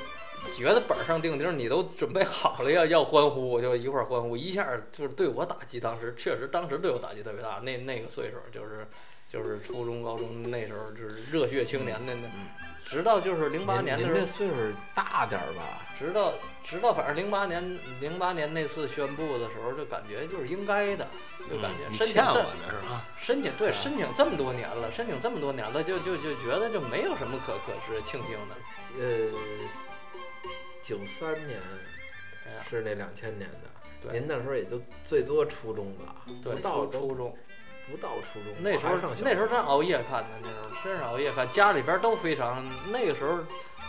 觉得板上钉钉，你都准备好了要要欢呼，我就一块儿欢呼，一下就是对我打击，当时确实当时对我打击特别大。那那个岁数就是就是初中高中那时候就是热血青年的那嗯，直到就是零八年的时候您这，岁数大点儿吧？直到直到反正零八年零八年那次宣布的时候，就感觉就是应该的，就感觉申请这？申请对啊申请这么多年了，申请这么多年了，就就就觉得就没有什么可可值庆幸的。呃，九三年是那两千年的，对。您那时候也就最多初中吧，不到初初中。不到初中，那时候那时候学真熬夜看的，那时候真是熬夜看，家里边都非常那个时候。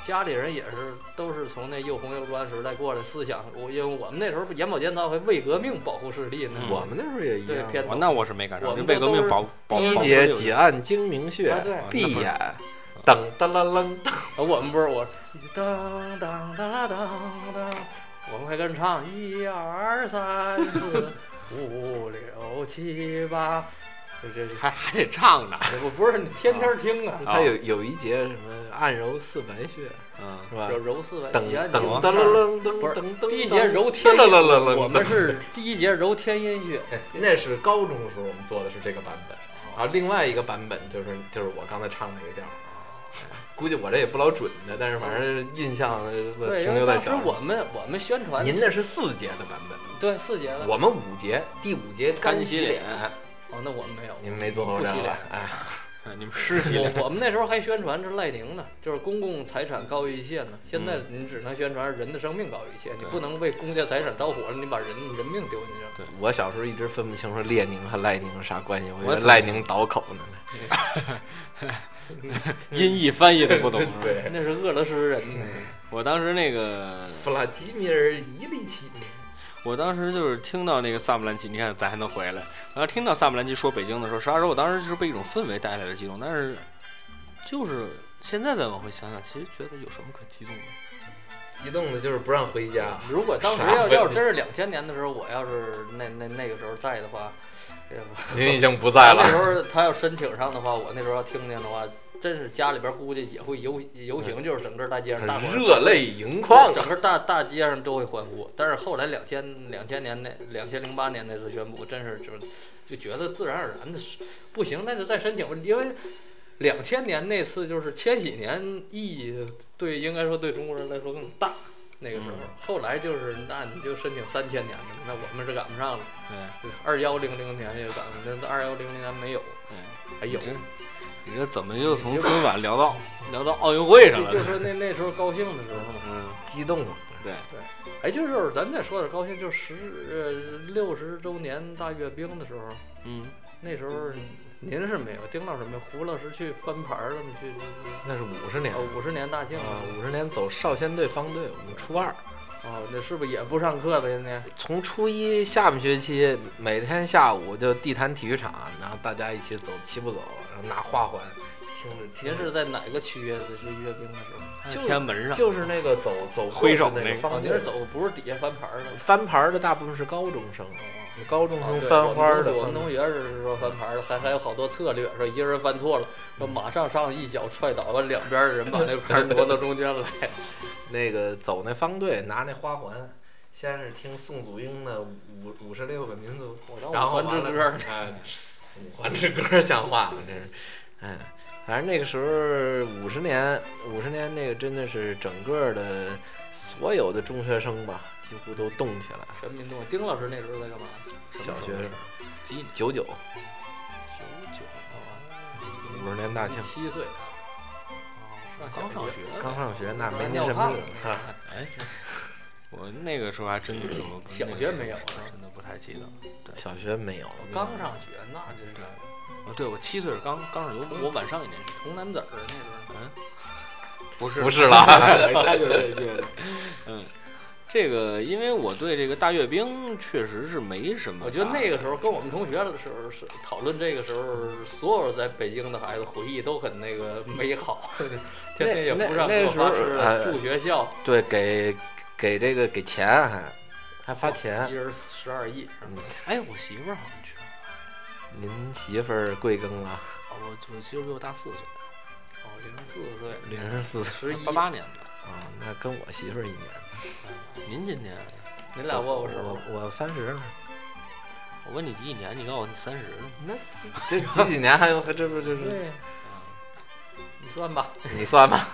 家里人也是都是从那又红又专时代过来，思想我因为我们那时候眼保健操还为革命保护视力呢，嗯。我们那时候也一样。对偏我那我是没赶上，为革命保保第一节护几按睛明穴闭眼，噔噔楞楞噔。啊我们不是我，当当当当当，我们还跟着唱一二三四五六七八，这这还还得唱呢。这我不是你天天听啊，他有有一节什么按揉四白穴嗯，是吧？揉？揉四白噔几按噔经噔噔不是噔噔。第一节揉天噔阴，楞楞楞我们是第一节揉天阴穴，哎那是高中的时候我们做的是这个版本，然后另外一个版本就是就是我刚才唱那个调儿。哎估计我这也不老准的，但是反正印象停留在小时候。我们我们宣传您那是四节的版本，对四节的，我们五节，第五节干洗脸。哦，那我们没有，您没做过这个不洗脸吧？哎，哎你们湿洗脸我我们那时候还宣传是赖宁呢，就是公共财产高于一切呢。现在你只能宣传人的生命高于一切，你不能为公家财产着火了，你把人人命丢进去了。对我小时候一直分不清楚列宁和赖宁啥关系，我以为赖宁倒口呢。音译翻译都不懂。对那是俄罗斯人呢。我当时那个，弗拉基米尔·伊里奇，我当时就是听到那个萨姆兰奇，你看咱还能回来。然后听到萨姆兰奇说北京的时候，实话说，我当时就是被一种氛围带来了激动。但是，就是现在再往回想想，其实觉得有什么可激动的？激动的就是不让回家。如果当时要要真是两千年的时候，我要是那那那个时候在的话，您已经不在了那时。候他要申请上的话，我那时候要听见的话，真是家里边估计也会游游行，就是整个大街上大伙热泪盈眶整个大大街上都会欢呼。但是后来两千两千年那两千零八年那次宣布，真是就就觉得自然而然的是不行，那就再申请吧，因为。两千年那次就是千禧年意义对应该说对中国人来说更大，那个时候，嗯后来就是那你就申请三千年的，那我们是赶不上了。对，二幺零零年也赶不上，那二幺零零年没有，还有。你这你这怎么又从春晚聊到聊到奥运会上了？就就说那那时候高兴的时候嘛，嗯，激动嘛。对。对，哎，就是咱再说点高兴，就十呃六十周年大阅兵的时候，嗯，那时候您是没有，丁老师没有，胡老师去翻牌儿了嘛？去去那是五十年哦，五十年大庆啊，五十年走少先队方队，我们初二，哦，那是不是也不上课呗？那从初一下半学期每天下午就地坛体育场，然后大家一起走齐步走，然后拿花环，听着。您是在哪个区域？是阅兵的时候？就天安门上，就是那个走走挥手那那个哦，方队您是，走不是底下翻牌儿的。翻牌儿的大部分是高中生，高中生翻花的我们同学是说翻牌儿的，还还有好多策略，说一个人翻错了，说马上上一脚踹倒，了两边的人把那牌儿挪到中间来。那个走那方队拿那花环，先是听宋祖英的五五十六个民族，然后还之完歌了，哎，五环之歌像话吗？这是，哎，反正那个时候五十年，五十年那个真的是整个的所有的中学生吧，几乎都动起来。全民动。丁老师那时候在干嘛？小学生，几年？九九九九五十年大庆，七岁。哦，刚上学，刚上学那没您尿炕什么用啊。哎，我那个时候还真怎么小学没有啊真的不太记得。对，小学没有，刚上学，那真是哦，对我七岁是刚刚上学，我晚上一年学。童男子儿那时候。不是不是了，他就是这个。嗯，这个因为我对这个大阅兵确实是没什么。我觉得那个时候跟我们同学的时候是讨论这个时候，所有在北京的孩子回忆都很那个 美好，天天也不上课，那那时候发誓呃住学校，对，给给这个给钱还还发钱一。人十二亿。嗯哎，我媳妇儿。您媳妇儿贵庚了？哦，我我媳妇儿比我大四岁，哦，零四岁，零四十一八八年的。啊，那跟我媳妇儿一年。您今年？您俩握握手。我我三十呢。我问你几几年，你告诉我你三十呢。那这几几年还有还这不就是对，你算吧。你算吧？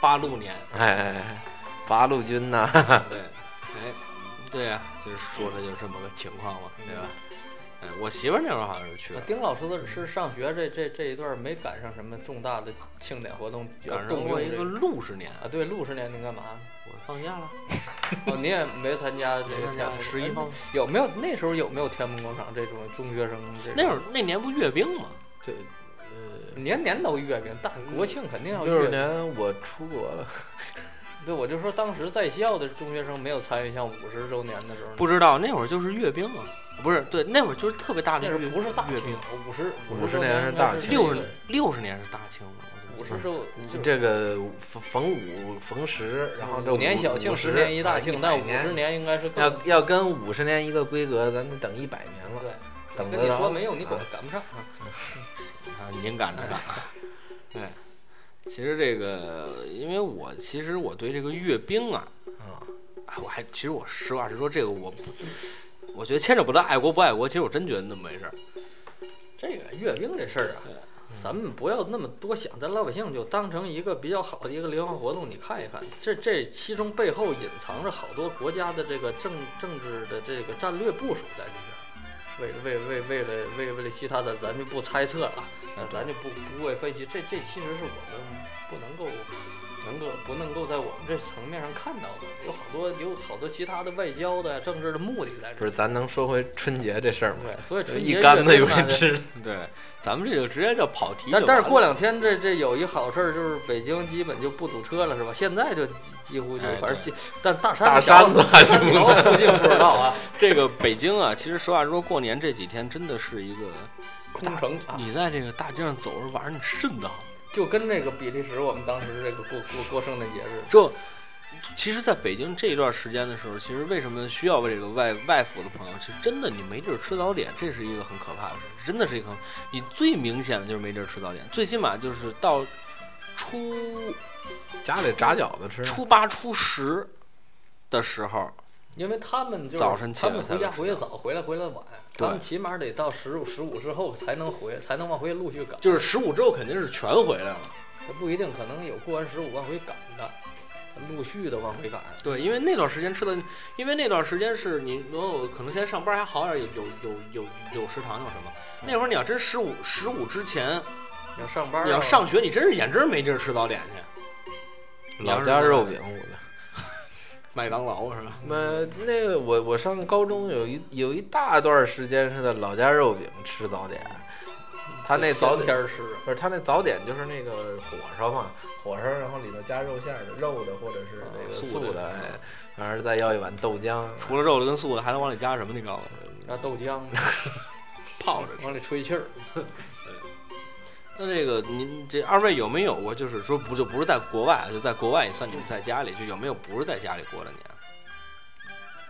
八六年。哎哎哎，八路军呐，对，哎，对呀、就是说的就是这么个情况嘛，对吧？哎，我媳妇儿那时候好像是去了，丁老师的是上学这这这一段没赶上什么重大的庆典活动，要赶上动过一个用这个六十年，啊。对，六十年您干嘛？我放假了，哦，你也没参加这个十一号。有没有那时候有没有天安门广场这种中学生这种？那会儿那年不阅兵吗？对呃年年都阅兵，大国庆肯定要六十阅。年我出国了，对，我就说当时在校的中学生没有参与像五十周年的时候，不知道那会儿就是阅兵啊，不是对，那会儿就是特别大的那时一个候不是大庆阅兵，，五十50周年是大庆六十六十年是大庆，五十周就这个逢逢五逢十，然后这五年小庆，十年一大庆，但五十年年应该是更要要跟五十年一个规格，咱得等一百年了。对。等得着跟你说没有，你赶啊赶不上啊。啊，您赶得上。对，其实这个，因为我其实我对这个阅兵啊，啊，哎，我还其实我实话实说，这个我不，我觉得牵扯不到爱国不爱国，其实我真觉得那么回事儿。这个阅兵这事儿啊，咱们不要那么多想，咱老百姓就当成一个比较好的一个联欢活动，你看一看，这这其中背后隐藏着好多国家的这个政政治的这个战略部署在里边儿。为为为为了为为了其他的咱就不猜测了，那咱就不不会分析，这这其实是我们不能够能够不能够在我们这层面上看到的，有好多有好多其他的外交的政治的目的在这。不是，咱能说回春节这事儿吗？对，所以春一节竿子一回阅兵啊这吃。对，咱们这就直接叫跑题了。但但是过两天这这有一好事儿，就是北京基本就不堵车了，是吧？现在就几几乎就哎反正几，但大山大山子还 大山条附近不知道啊，这个北京啊，其实实话说，过年这几天真的是一个，空城啊，你在这个大街上走着，晚上你瘆得慌。就跟那个比利时我们当时这个过过过圣诞节似的。这其实，在北京这一段时间的时候，其实为什么需要这个外外府的朋友？其实真的你没地儿吃早点，这是一个很可怕的事，真的是一个很。你最明显的就是没地儿吃早点，最起码就是到初家里炸饺子吃，初八、初十的时候，因为他们就是早晨起来他们回家回的早，回来回来晚，对他们起码得到十五十五之后才能回，才能往回陆续赶。就是十五之后肯定是全回来了。这不一定，可能有过完十五往回赶的，陆续的往回赶。对，因为那段时间吃的，因为那段时间是你能有可能现在上班还好点儿，有有有有有食堂有什么。那会儿你要真十五十五之前，你要上班，你要上，学，你真是眼真没地儿吃早点去。老家肉饼我的。麦当劳是吧？那那个我我上高中有一有一大段时间是在老家肉饼吃早点，他那早点天吃，不是他那早点就是那个火烧嘛，火烧然后里头加肉馅儿的，肉的或者是那个素的素的，哎，完事儿再要一碗豆浆，除了肉的跟素的，还能往里加什么？你告诉我。加豆浆 泡着吃往里吹气儿。那这个您这二位有没有过，就是说不就不是在国外，就在国外也算你们在家里，就有没有不是在家里过的年，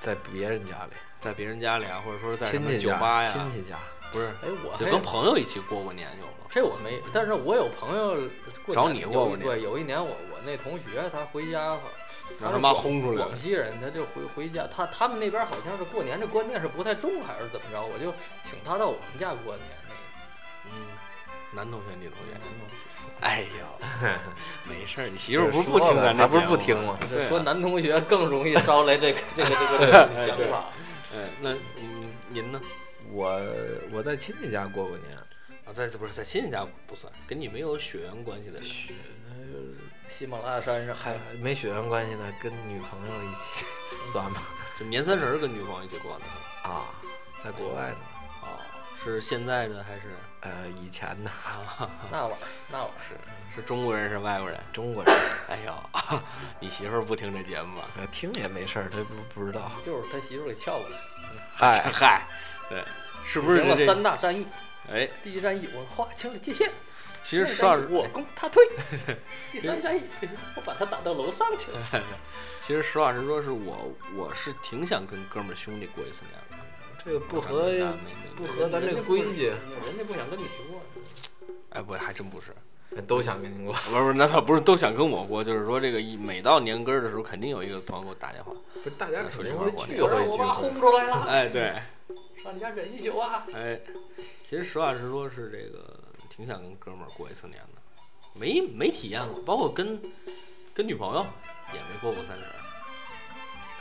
在别人家里，在别人家里啊，或者说是在什么亲戚家，酒吧呀，亲戚家，不是，哎，我就跟朋友一起过过年有吗？这我没，但是我有朋友过找你过过年对，有一年我我那同学他回家，让他妈轰出来了广。西人他就回回家，他他们那边好像是过年这观念是不太重，还是怎么着？我就请他到我们家过年男同学女同学男，同学哎呦，没事儿，你媳妇儿不是不听说了咱这不是不听吗？说男同学更容易招来这个这个这个想法。哎，那嗯您呢？我我在亲戚家过过年，啊，在不是在亲戚家不算，跟你没有血缘关系的人。喜马拉雅山上还没血缘关系呢，跟女朋友一起算吧。就年三十儿跟女朋友一起过的？啊，在国外呢，哦，是现在的还是呃，以前呢，啊？那玩意儿，那玩意儿是是中国人是外国人？中国人，哎呦，你媳妇儿不听这节目吧？呃，听也没事儿，他不不知道。就是他媳妇儿给撬过来。嗨，嗨，对，是不是行了这？三大战役？哎，第一战役我划清了界限，其实第二实话实，我攻他退，第三战役我把他打到楼上去了。其实实话实说，是我我是挺想跟哥们儿兄弟过一次年的。这个不合不合咱这个规矩，人家不想跟你过。哎，不，还真不是。都想跟您过。不是不是，那倒不是都想跟我过，就是说这个一每到年根儿的时候，肯定有一个朋友给我打电话。不是，大家肯说定这话我会聚会聚会。爸轰出来了，哎，对，上你家忍一宿啊！哎，其实实话实说，是这个挺想跟哥们儿过一次年的，没没体验过，包括跟跟女朋友也没过过三十。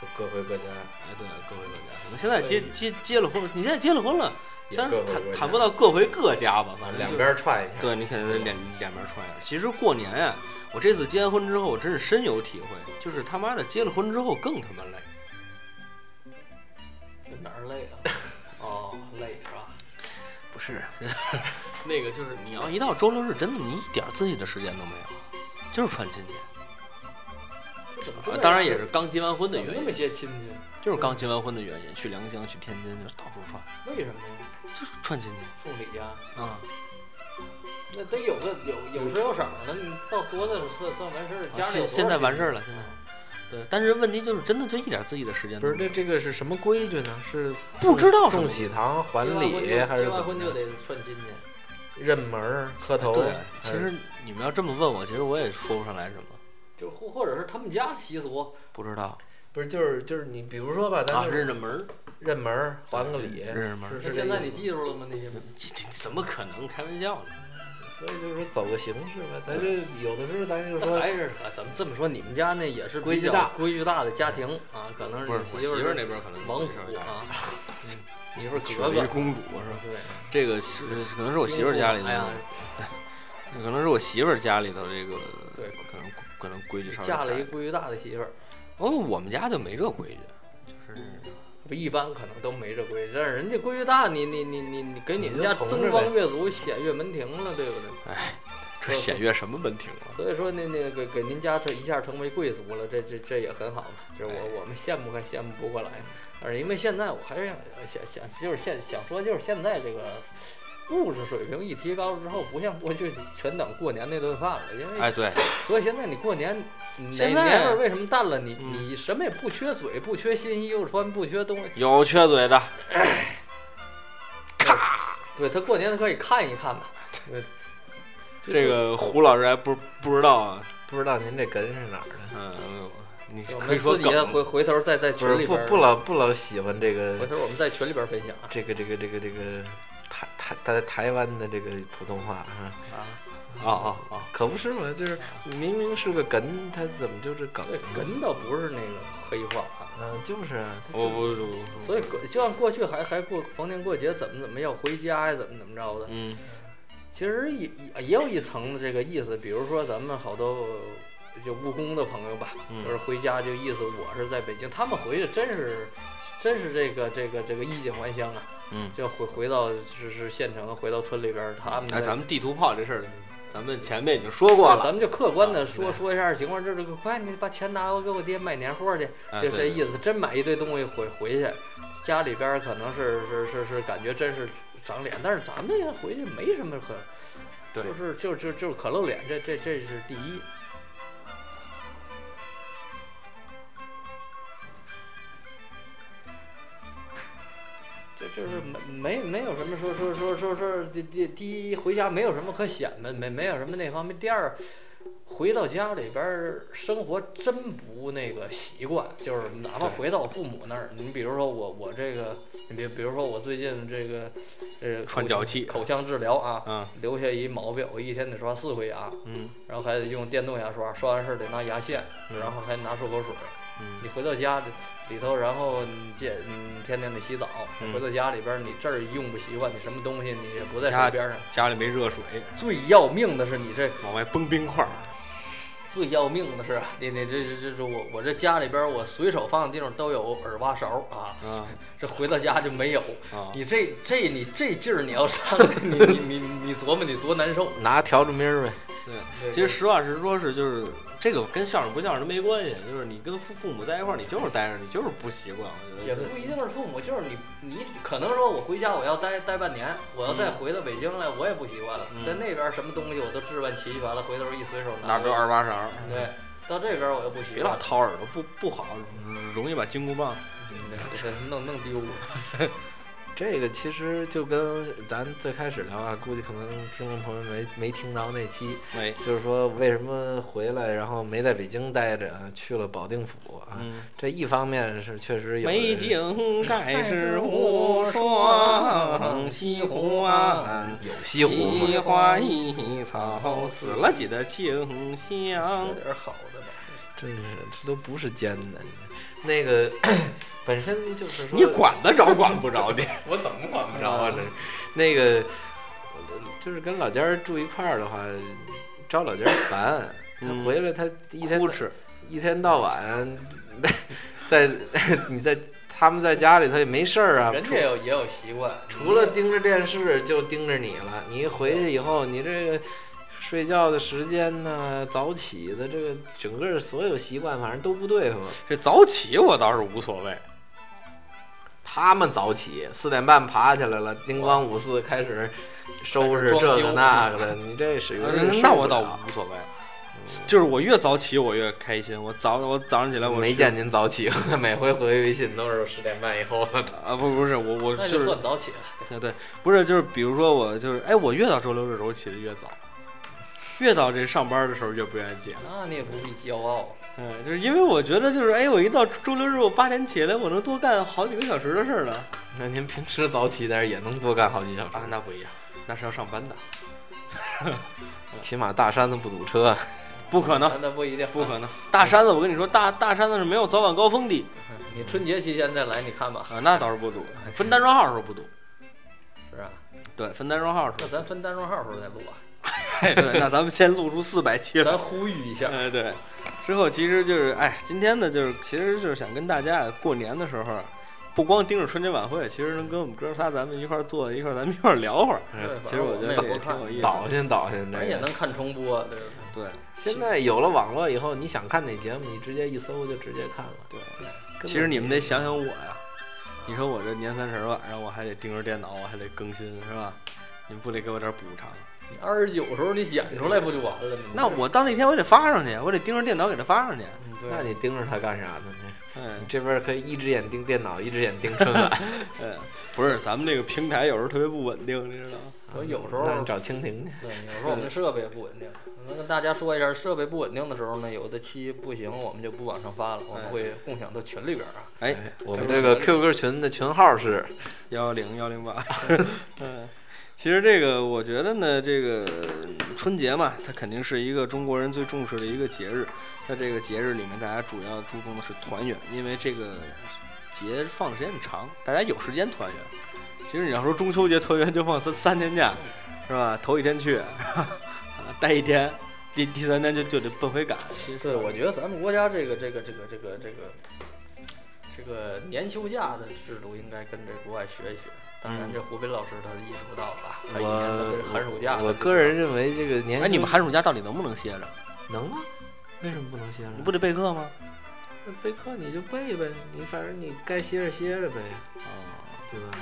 都各回各家，哎，对，各回各家。可能现在结结结了婚，你现在结了婚了，也虽然各回各家谈谈不到各回各家吧，反正两就是边串一下。对你肯定得两两边串一下。其实过年呀，我这次结完婚之后，我真是深有体会，就是他妈的结了婚之后更他妈累。这哪儿累啊？哦，累是吧？不是，那个就是你要一到周六日，真的你一点自己的时间都没有，就是串亲戚。当然也是刚结完婚的原因那么，些亲戚？就是刚结完婚的原因，去良乡、去天津，就到处串，为什么呀？就是串亲戚送礼呀？啊。那得有个有有时有赏的，你到多的算算完事儿？家里现现在完事儿了，现在。对，但是问题就是真的就一点自己的时间不是，都没有。那这个是什么规矩呢？是不知道送喜糖还礼还是怎结完婚就？得串亲戚。认门儿磕头。对，其实你们要这么问我，其实我也说不上来什么，就或或者是他们家的习俗，不知道不是就是就是你比如说吧，啊，咱就认认门儿，认门儿还个礼，认认门儿那是是现在你记住了吗？那些这这怎么可能？开玩笑呢。所以就是说走个形式呗。咱这有的时候咱就那说还是啊咱们这么说，你们家那也是规矩大规矩大的家庭啊，可能是媳妇儿儿那边可能王府啊，你说雪格格公主是吧？对，这个是可能是我媳妇儿家里哎可能是我媳妇儿家里头这个，对可能可能规矩稍微嫁了一个规矩大的媳妇儿，哦，我们家就没这规矩，就是不一般可能都没这规矩，但是人家规矩大，你你你你你给你们家增光越足，显越门庭了，对不对？哎这显越什么门庭了？所以说那那个给您家这一下成为贵族了，这这这也很好嘛，就是我哎我们羡慕还羡慕不过来，但是因为现在我还是想想想就是现想说就是现在这个物质水平一提高之后，不像过去全等过年那顿饭了，因为哎，对，所以现在你过年哪现在年味儿为什么淡了？你嗯你什么也不缺嘴，不缺新衣服穿，不缺东西，有缺嘴的，咔对他过年他可以看一看吧。对就这个胡老师还不不知道啊，不知道您这根是哪儿的？嗯，你可以说们私底下梗，回回头再在不群里边不不老不老喜欢这个回头我们在群里边分享啊。这个这个这个这个台台台台湾的这个普通话啊，啊啊啊！可不是嘛，就是明明是个哏，他怎么就是梗对，哏倒不是那个黑话啊。嗯，就是啊，不不不，所以过就像过去还还过逢年过节怎么怎么要回家呀，怎么怎么着的，嗯其实也也也有一层的这个意思。比如说咱们好多就务工的朋友吧，嗯就是回家就意思我是在北京，他们回去真是真是这个这个这个衣锦还乡啊，嗯，就回回到是是县城，回到村里边儿，他们哎，咱们地图炮这事儿，咱们前面已经说过了，咱们就客观的啊说、对。说一下情况，这这个快，你把钱拿过给我爹买年货去，就这意思。真买一堆东西回回去，家里边儿可能是是是是感觉真是长脸，但是咱们也回去没什么可，对。就是就就就是可露脸，这这这是第一。这就是没没没有什么说说说说说第第第一回家没有什么可显摆，没没有什么那方面。第二，回到家里边儿生活真不那个习惯，就是哪怕回到父母那儿，你比如说我我这个，你比比如说我最近这个呃口穿脚气口腔治疗啊，嗯留下一毛病，我一天得刷四回牙，嗯然后还得用电动牙刷，刷完事儿得拿牙线，嗯然后还拿漱口水。嗯你回到家里里头，然后你见嗯天天得洗澡，嗯回到家里边儿你这儿用不习惯，你什么东西你也不在家手边上。家里没热水，最要命的是你这往外崩冰块儿，最要命的是，你你这这这这我我这家里边儿我随手放的地方都有耳挖勺啊，啊 这回到家就没有。啊，你这这你这劲儿你要上 来，你你你你琢磨你多难受。拿笤帚咪儿呗。对，其实实话实说，是就是这个跟孝顺不孝顺没关系，就是你跟父父母在一块儿，你就是待着，你就是不习惯，我觉得。也不一定是父母，就是你，你可能说我回家我要待待半年，我要再嗯回到北京来，我也不习惯了。嗯在那边什么东西我都置办齐全了，回头一随手拿哪儿都有二八勺，对，到这边我又不习惯别老，掏耳朵，不不好，容易把金箍棒。对弄弄丢了。这个其实就跟咱最开始聊啊，估计可能听众朋友没没听到那期，没，就是说为什么回来，然后没在北京待着，去了保定府啊？嗯，这一方面是确实有美的景盖世无双，西湖岸。有西湖西嘛，花一草，死了几的清香说。点好的吧。真是这都不是尖的。那个本身就是说，你管得着管不着的？我怎么管不着啊？这那个就是跟老家儿住一块儿的话，招老家儿烦。他嗯回来，他一天哭哧，一天到晚在 你在他们在家里头也没事儿啊，人家也有也有习惯，除了盯着电视就盯着你了。你一回去以后，你这个睡觉的时间呢，早起的这个整个所有习惯，反正都不对付。这早起我倒是无所谓。他们早起，四点半爬起来了，叮咣五四开始收拾这个那个的。你这属于呃是那我倒无所谓，就是我越早起我越开心。我早我早上起来我没见您早起，每回回微信都是十点半以后的。啊不不是我我那就就是算早起了。啊 对，不是就是比如说我就是哎我越到周六日的时候起的越早，越到这上班的时候越不愿意起。那你也不必骄傲。嗯，就是因为我觉得就是哎我一到周六日我八点起来我能多干好几个小时的事儿了那您平时早起点儿也能多干好几小时，啊那不一样，那是要上班的。起码大山子不堵车。不可能，那不一定，不可能。大山子，我跟你说，大大山子是没有早晚高峰的 你春节期间再来，你看吧。啊，那倒是不堵。分单双号的时候不堵，是啊，对，分单双号的时候。那咱分单双号时候再录啊。哎，对，那咱们先录出四百期了。咱呼吁一下。哎，对。之后其实就是，哎，今天呢，就是其实就是想跟大家过年的时候，不光盯着春节晚会，其实能跟我们哥仨咱们一块儿坐一块儿，咱们一块儿聊会儿。对，其实我觉得这也挺有意思的。导心导心，这个。咱也能看重播，对？对现在有了网络以后，你想看哪节目，你直接一搜就直接看了。对。其实你们得想想我呀，你说我这年三十晚上我还得盯着电脑，我还得更新，是吧？你们不得给我点补偿？你二十九时候你剪出来不就完了吗？那我到那天我得发上去，我得盯着电脑给它发上去。嗯，对，那你盯着它干啥呢？嗯你，这边可以一只眼盯电脑，一只眼盯春晚。嗯，不是，咱们那个平台有时候特别不稳定，你知道吗？我有时候找蜻蜓去。对，有时候我们设备不稳定。能跟大家说一下，设备不稳定的时候呢，有的期不行，我们就不往上发了，我们哎会共享到群里边啊。哎，我们这个 QQ 群的群号是幺幺零幺零八。嗯，其实这个我觉得呢，这个春节嘛，它肯定是一个中国人最重视的一个节日。在这个节日里面，大家主要注重的是团圆，因为这个节放的时间很长，大家有时间团圆。其实你要说中秋节团圆，就放三三天假，是吧？头一天去，啊 待一天，第第三天就就得奔回赶。其实对，我觉得咱们国家这个这个这个这个这个这个年休假的制度应该跟这国外学一学。当然，嗯这胡斌老师他是意识不到吧？他一年的这寒暑假我我个人认为这个年哎，你们寒暑假到底能不能歇着？能吗？为什么不能歇着？你不得备课吗？那备课你就备呗，你反正你该歇着歇着呗，哦，对吧？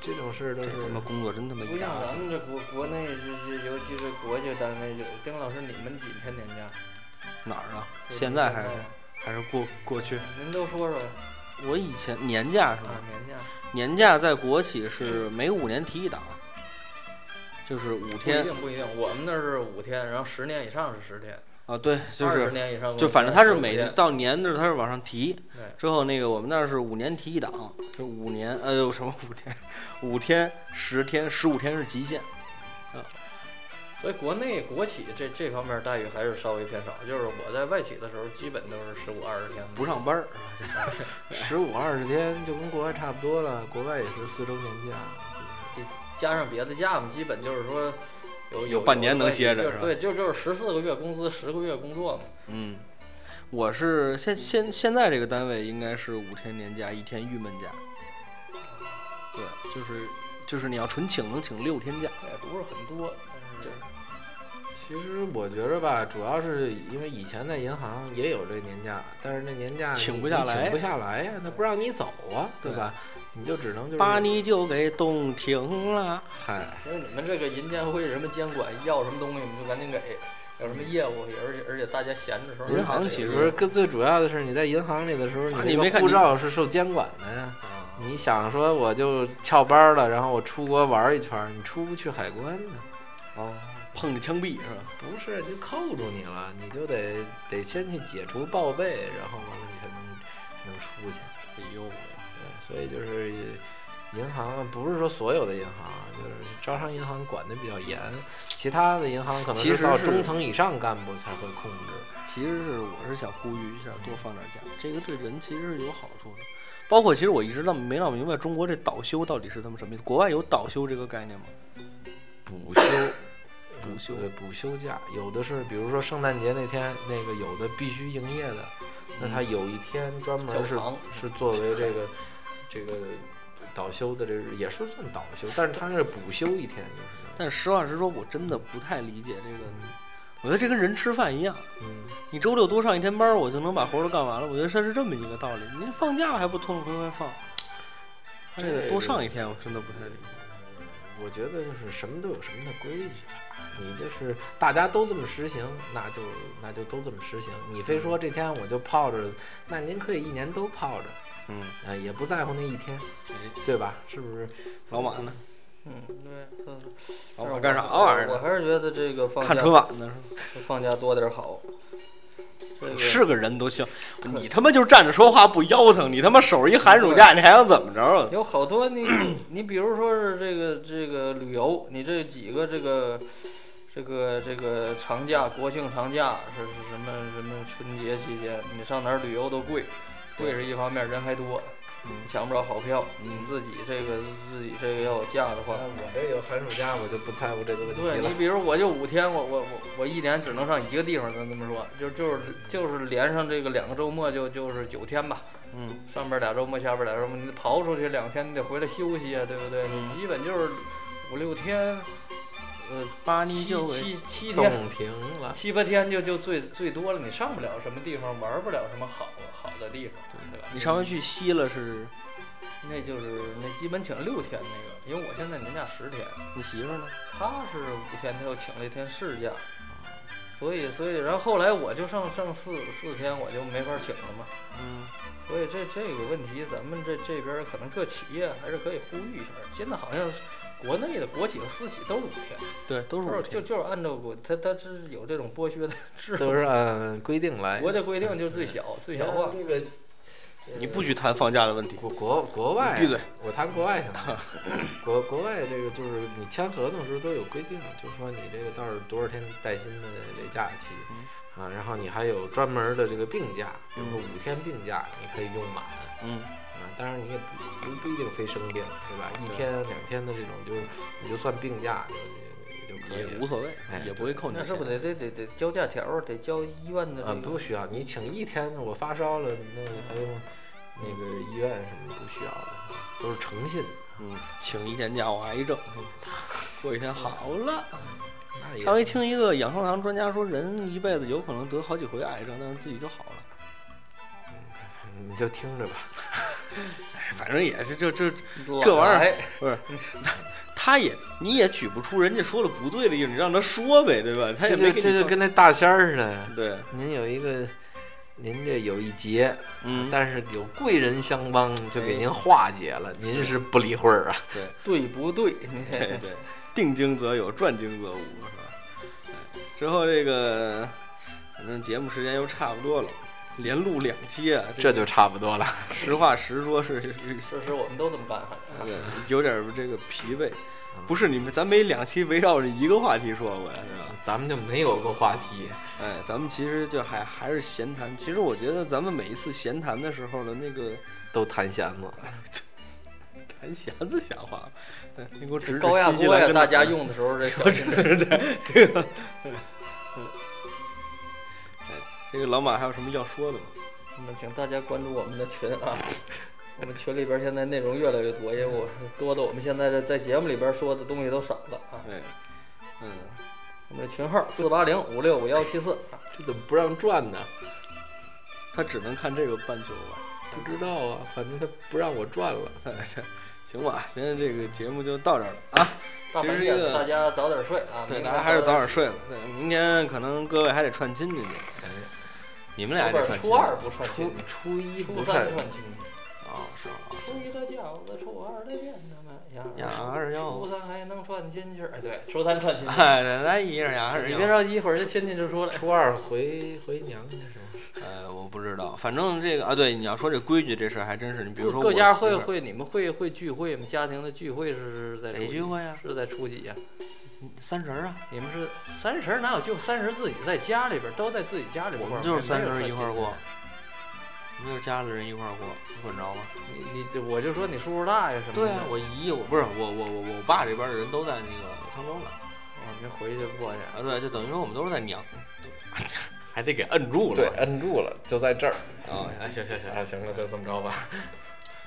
这种事儿都是他妈工作真他妈不像咱们这国国内这些，尤其是国家单位，丁老师，你们几天年假？哪儿啊？现在还是还是过过去？您都说说我以前年假是吧？啊，年假。年假在国企是每五年提一档，就是五不一天定不一定，我们那儿是五天，然后十年以上是十天，啊，对，就是年以上就反正他是每到年的时候他是往上提，对。之后那个我们那儿是五年提一档，就五年呃有什么五天，五天、十天、十五天是极限。所以国内国企这这方面待遇还是稍微偏少，就是我在外企的时候，基本都是十五二十天不上班儿，十五二十天就跟国外差不多了，国外也是四周年假。这加上别的假嘛，基本就是说有有半年能歇着就是是对，就就是十四个月工资，十个月工作嘛。嗯，我是现现现在这个单位应该是五天年假，一天郁闷假。对，就是就是你要纯请能请六天假。也不是很多，其实我觉着吧，主要是因为以前在银行也有这年假，但是那年假请不下来请不下来呀，他不让你走啊，对对吧？你就只能就是把你就给冻停了。嗨，因为你们这个银监会什么监管，要什么东西你就赶紧给，有什么业务，而且而且大家闲的时候，银行其实不是，更最主要的是你在银行里的时候，啊你护照是受监管的呀。你想说我就翘班了，然后我出国玩一圈，你出不去海关呢？哦，碰着枪毙是吧？不是，就扣住你了，你就得得先去解除报备，然后完了你才能才能出去。哎呦，对，所以就是银行不是说所有的银行啊，就是招商银行管的比较严，其他的银行可能其实是到中层以上干部才会控制。其实是我是想呼吁一下，多放点假，这个对人其实是有好处的。包括其实我一直闹没闹明白，中国这倒休到底是他们什么意思？国外有倒休这个概念吗？补休，补休对补休假，有的是，比如说圣诞节那天，那个有的必须营业的，那他有一天专门是是作为这个 这个倒休的这日，也是算倒休，但是他是补休一天，就是但实话实说，我真的不太理解这个。我觉得这跟人吃饭一样，嗯，你周六多上一天班，我就能把活儿都干完了。我觉得它是这么一个道理。你放假还不痛痛快快放，这个多上一天，我真的不太理解。我觉得就是什么都有什么的规矩，你就是大家都这么实行，那就那就都这么实行。你非说这天我就泡着，那您可以一年都泡着，嗯，呃，也不在乎那一天，对吧？是不是？老马呢？嗯，对，嗯老马干啥玩意儿？我还是觉得这个放假看春晚呢 放假多点好。这个是个人都行，你他妈就站着说话不腰疼，你他妈手一寒暑假，你还想怎么着啊？有好多你 你比如说是这个这个旅游，你这几个这个这个这个长假，国庆长假是是什么什么春节期间，你上哪儿旅游都贵，贵是一方面，人还多，嗯抢不着好票。嗯你自己这个自己这个要有假的话，我这有寒暑假，我就不在乎这个问题了。对你比如我就五天，我我我我一年只能上一个地方，咱这么说，就就是就是连上这个两个周末就就是九天吧，嗯上边俩周末，下边俩周末，你刨出去两天，你得回来休息啊，对不对？嗯你基本就是五六天，呃，八七七七天。冻停了，七八天就就最最多了，你上不了什么地方，玩不了什么好好的地方，对吧？你上回去西了是那就是那基本请了六天那个，因为我现在年假十天，你媳妇呢？她是五天，她又请了一天事假，所以所以然后后来我就剩剩四四天，我就没法请了嘛。嗯所以这这个问题，咱们这这边可能各企业还是可以呼吁一下。现在好像国内的国企和私企都是五天，对，都是就是五天。就就是按照国，他他是有这种剥削的制度，都是按规定来。国家规定就是最小最小化。这个，你不许谈放假的问题。国国国外，闭嘴！我谈国外行吗？国国外这个就是你签合同时候都有规定，就是说你这个到时候多少天带薪的这假期，啊，然后你还有专门的这个病假，比如说五天病假你可以用满，嗯啊，当然你也不不不一定非生病，对吧？一天两天的这种就你就算病假就就就可以。也无所谓哎，也不会扣你钱那是不。是得得得得交假条，得交医院的啊，这个？不需要，你请一天，我发烧了，那还用那个医院什么不需要的，都是诚信。嗯，请一天假我癌症，过一天好了。上回听一个养生堂专家说，人一辈子有可能得好几回癌症，但是自己就好了。你就听着吧。哎，反正也是这这这玩意儿儿，不是，他他也你也举不出人家说的不对的意思，你让他说呗，对吧？他也这就这就跟那大仙儿似的，对，您有一个，您这有一劫，嗯，但是有贵人相帮，就给您化解了。您是不理会儿啊？对对不对？对对，定经则有，转经则无，是吧？哎之后这个，反正节目时间又差不多了，连录两期啊，这就差不多了。实话实说是是是是，我们都这么干，反正对有点儿这个疲惫。不是你们，咱没两期围绕着一个话题说过呀，是吧？咱们就没有个话题，哎，咱们其实就还还是闲谈。其实我觉得咱们每一次闲谈的时候的那个都谈闲了。谈闲子像话吗？对，你给我指指高压锅呀，大家用的时候这小心 点。这个，老马还有什么要说的吗？那么请大家关注我们的群啊，我们群里边现在内容越来越多，因为我多的我们现在这在节目里边说的东西都少了啊。对，嗯，我们的群号四八零五六五幺七四，这怎么不让转呢？他只能看这个半球吧。不知道啊，反正他不让我转了。哎行吧，现在这个节目就到这儿了啊。大半夜的其实这个大家早点睡啊。对，大家还是早点。睡吧。对，明天可能各位还得串亲戚去，哎，你们俩这串。初二不串初亲戚，初一初不串亲戚。哦，是啊。初一的饺子，初二的面他们呀呀，二哟初三还能串亲戚儿，哎对，初三串亲戚。哎，那一样呀，你别着急，一会儿这亲戚就出来。初二回回娘家是吗？呃，我不知道，反正这个啊，对，你要说这规矩这事儿还真是，你比如说各家会会你们会会聚会吗？家庭的聚会是是在哪聚会呀？是在初几呀？三十啊，你们是三十哪有就三十自己在家里边都在自己家里边我过，们就是三十一块过串亲戚的，我们就家里人一块过，你管着吗？你你我就说你叔叔大爷什么的。对啊，我姨我不是我我我我爸这边的人都在那个沧州呢，我们回去过去。啊对，就等于说我们都是在娘，还得给摁住了。对，摁住了，就在这儿。啊，哎行行行，啊，行了，就这么着吧。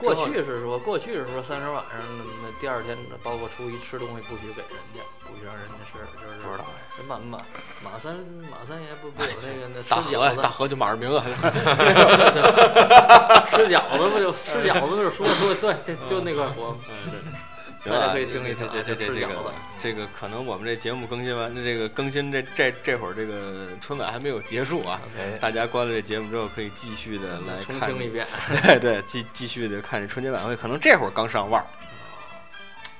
过去是说，过去是说三十晚上那那第二天，包括初一吃东西不许给人家，不许让人家吃，就是不知道哎。人马马马三马三爷不不有那个那吃大河呀，饺子大河就马二明啊，吃饺子不就吃饺子不是说说对对就那块活。行吧，大家可以听一这听啊这这这这个这个可能我们这节目更新完，这个更新这这这会儿这个春晚还没有结束啊，哎，大家关了这节目之后可以继续的来看，重听一遍，对对，继继续的看这春节晚会，可能这会儿刚上腕儿，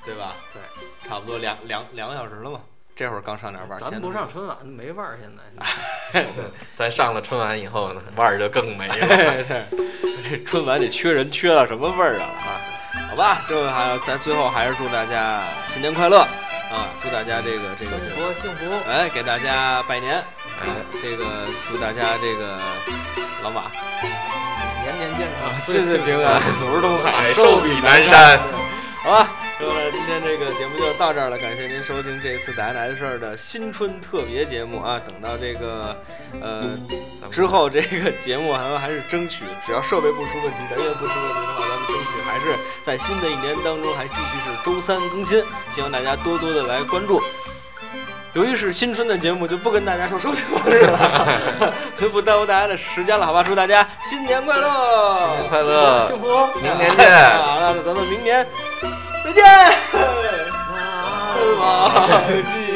对吧？对，差不多两两两个小时了嘛，这会儿刚上点腕儿，咱不上春晚没腕儿，现在 咱上了春晚以后呢，腕儿就更没了。这春晚得缺人缺到什么味儿啊啊！好吧，最后还咱最后还是祝大家新年快乐，啊，祝大家这个这个幸这个，福幸福，哎，给大家拜年，哎，这个祝大家这个老马。年年健康，岁岁平安，福如东海，哎 寿比南南山。山。好吧，那么今天这个节目就到这儿了，感谢您收听这次打来的事儿的新春特别节目啊。等到这个呃之后，这个节目咱们还是争取，只要设备不出问题，人员不出问题的话，咱们争取还是在新的一年当中还继续是周三更新，希望大家多多的来关注。由于是新春的节目，就不跟大家说收听方式了，就 不耽误大家的时间了，好吧？祝大家新年快乐，新年快乐，幸福，明年见。好，那咱们明年再见。啊忘记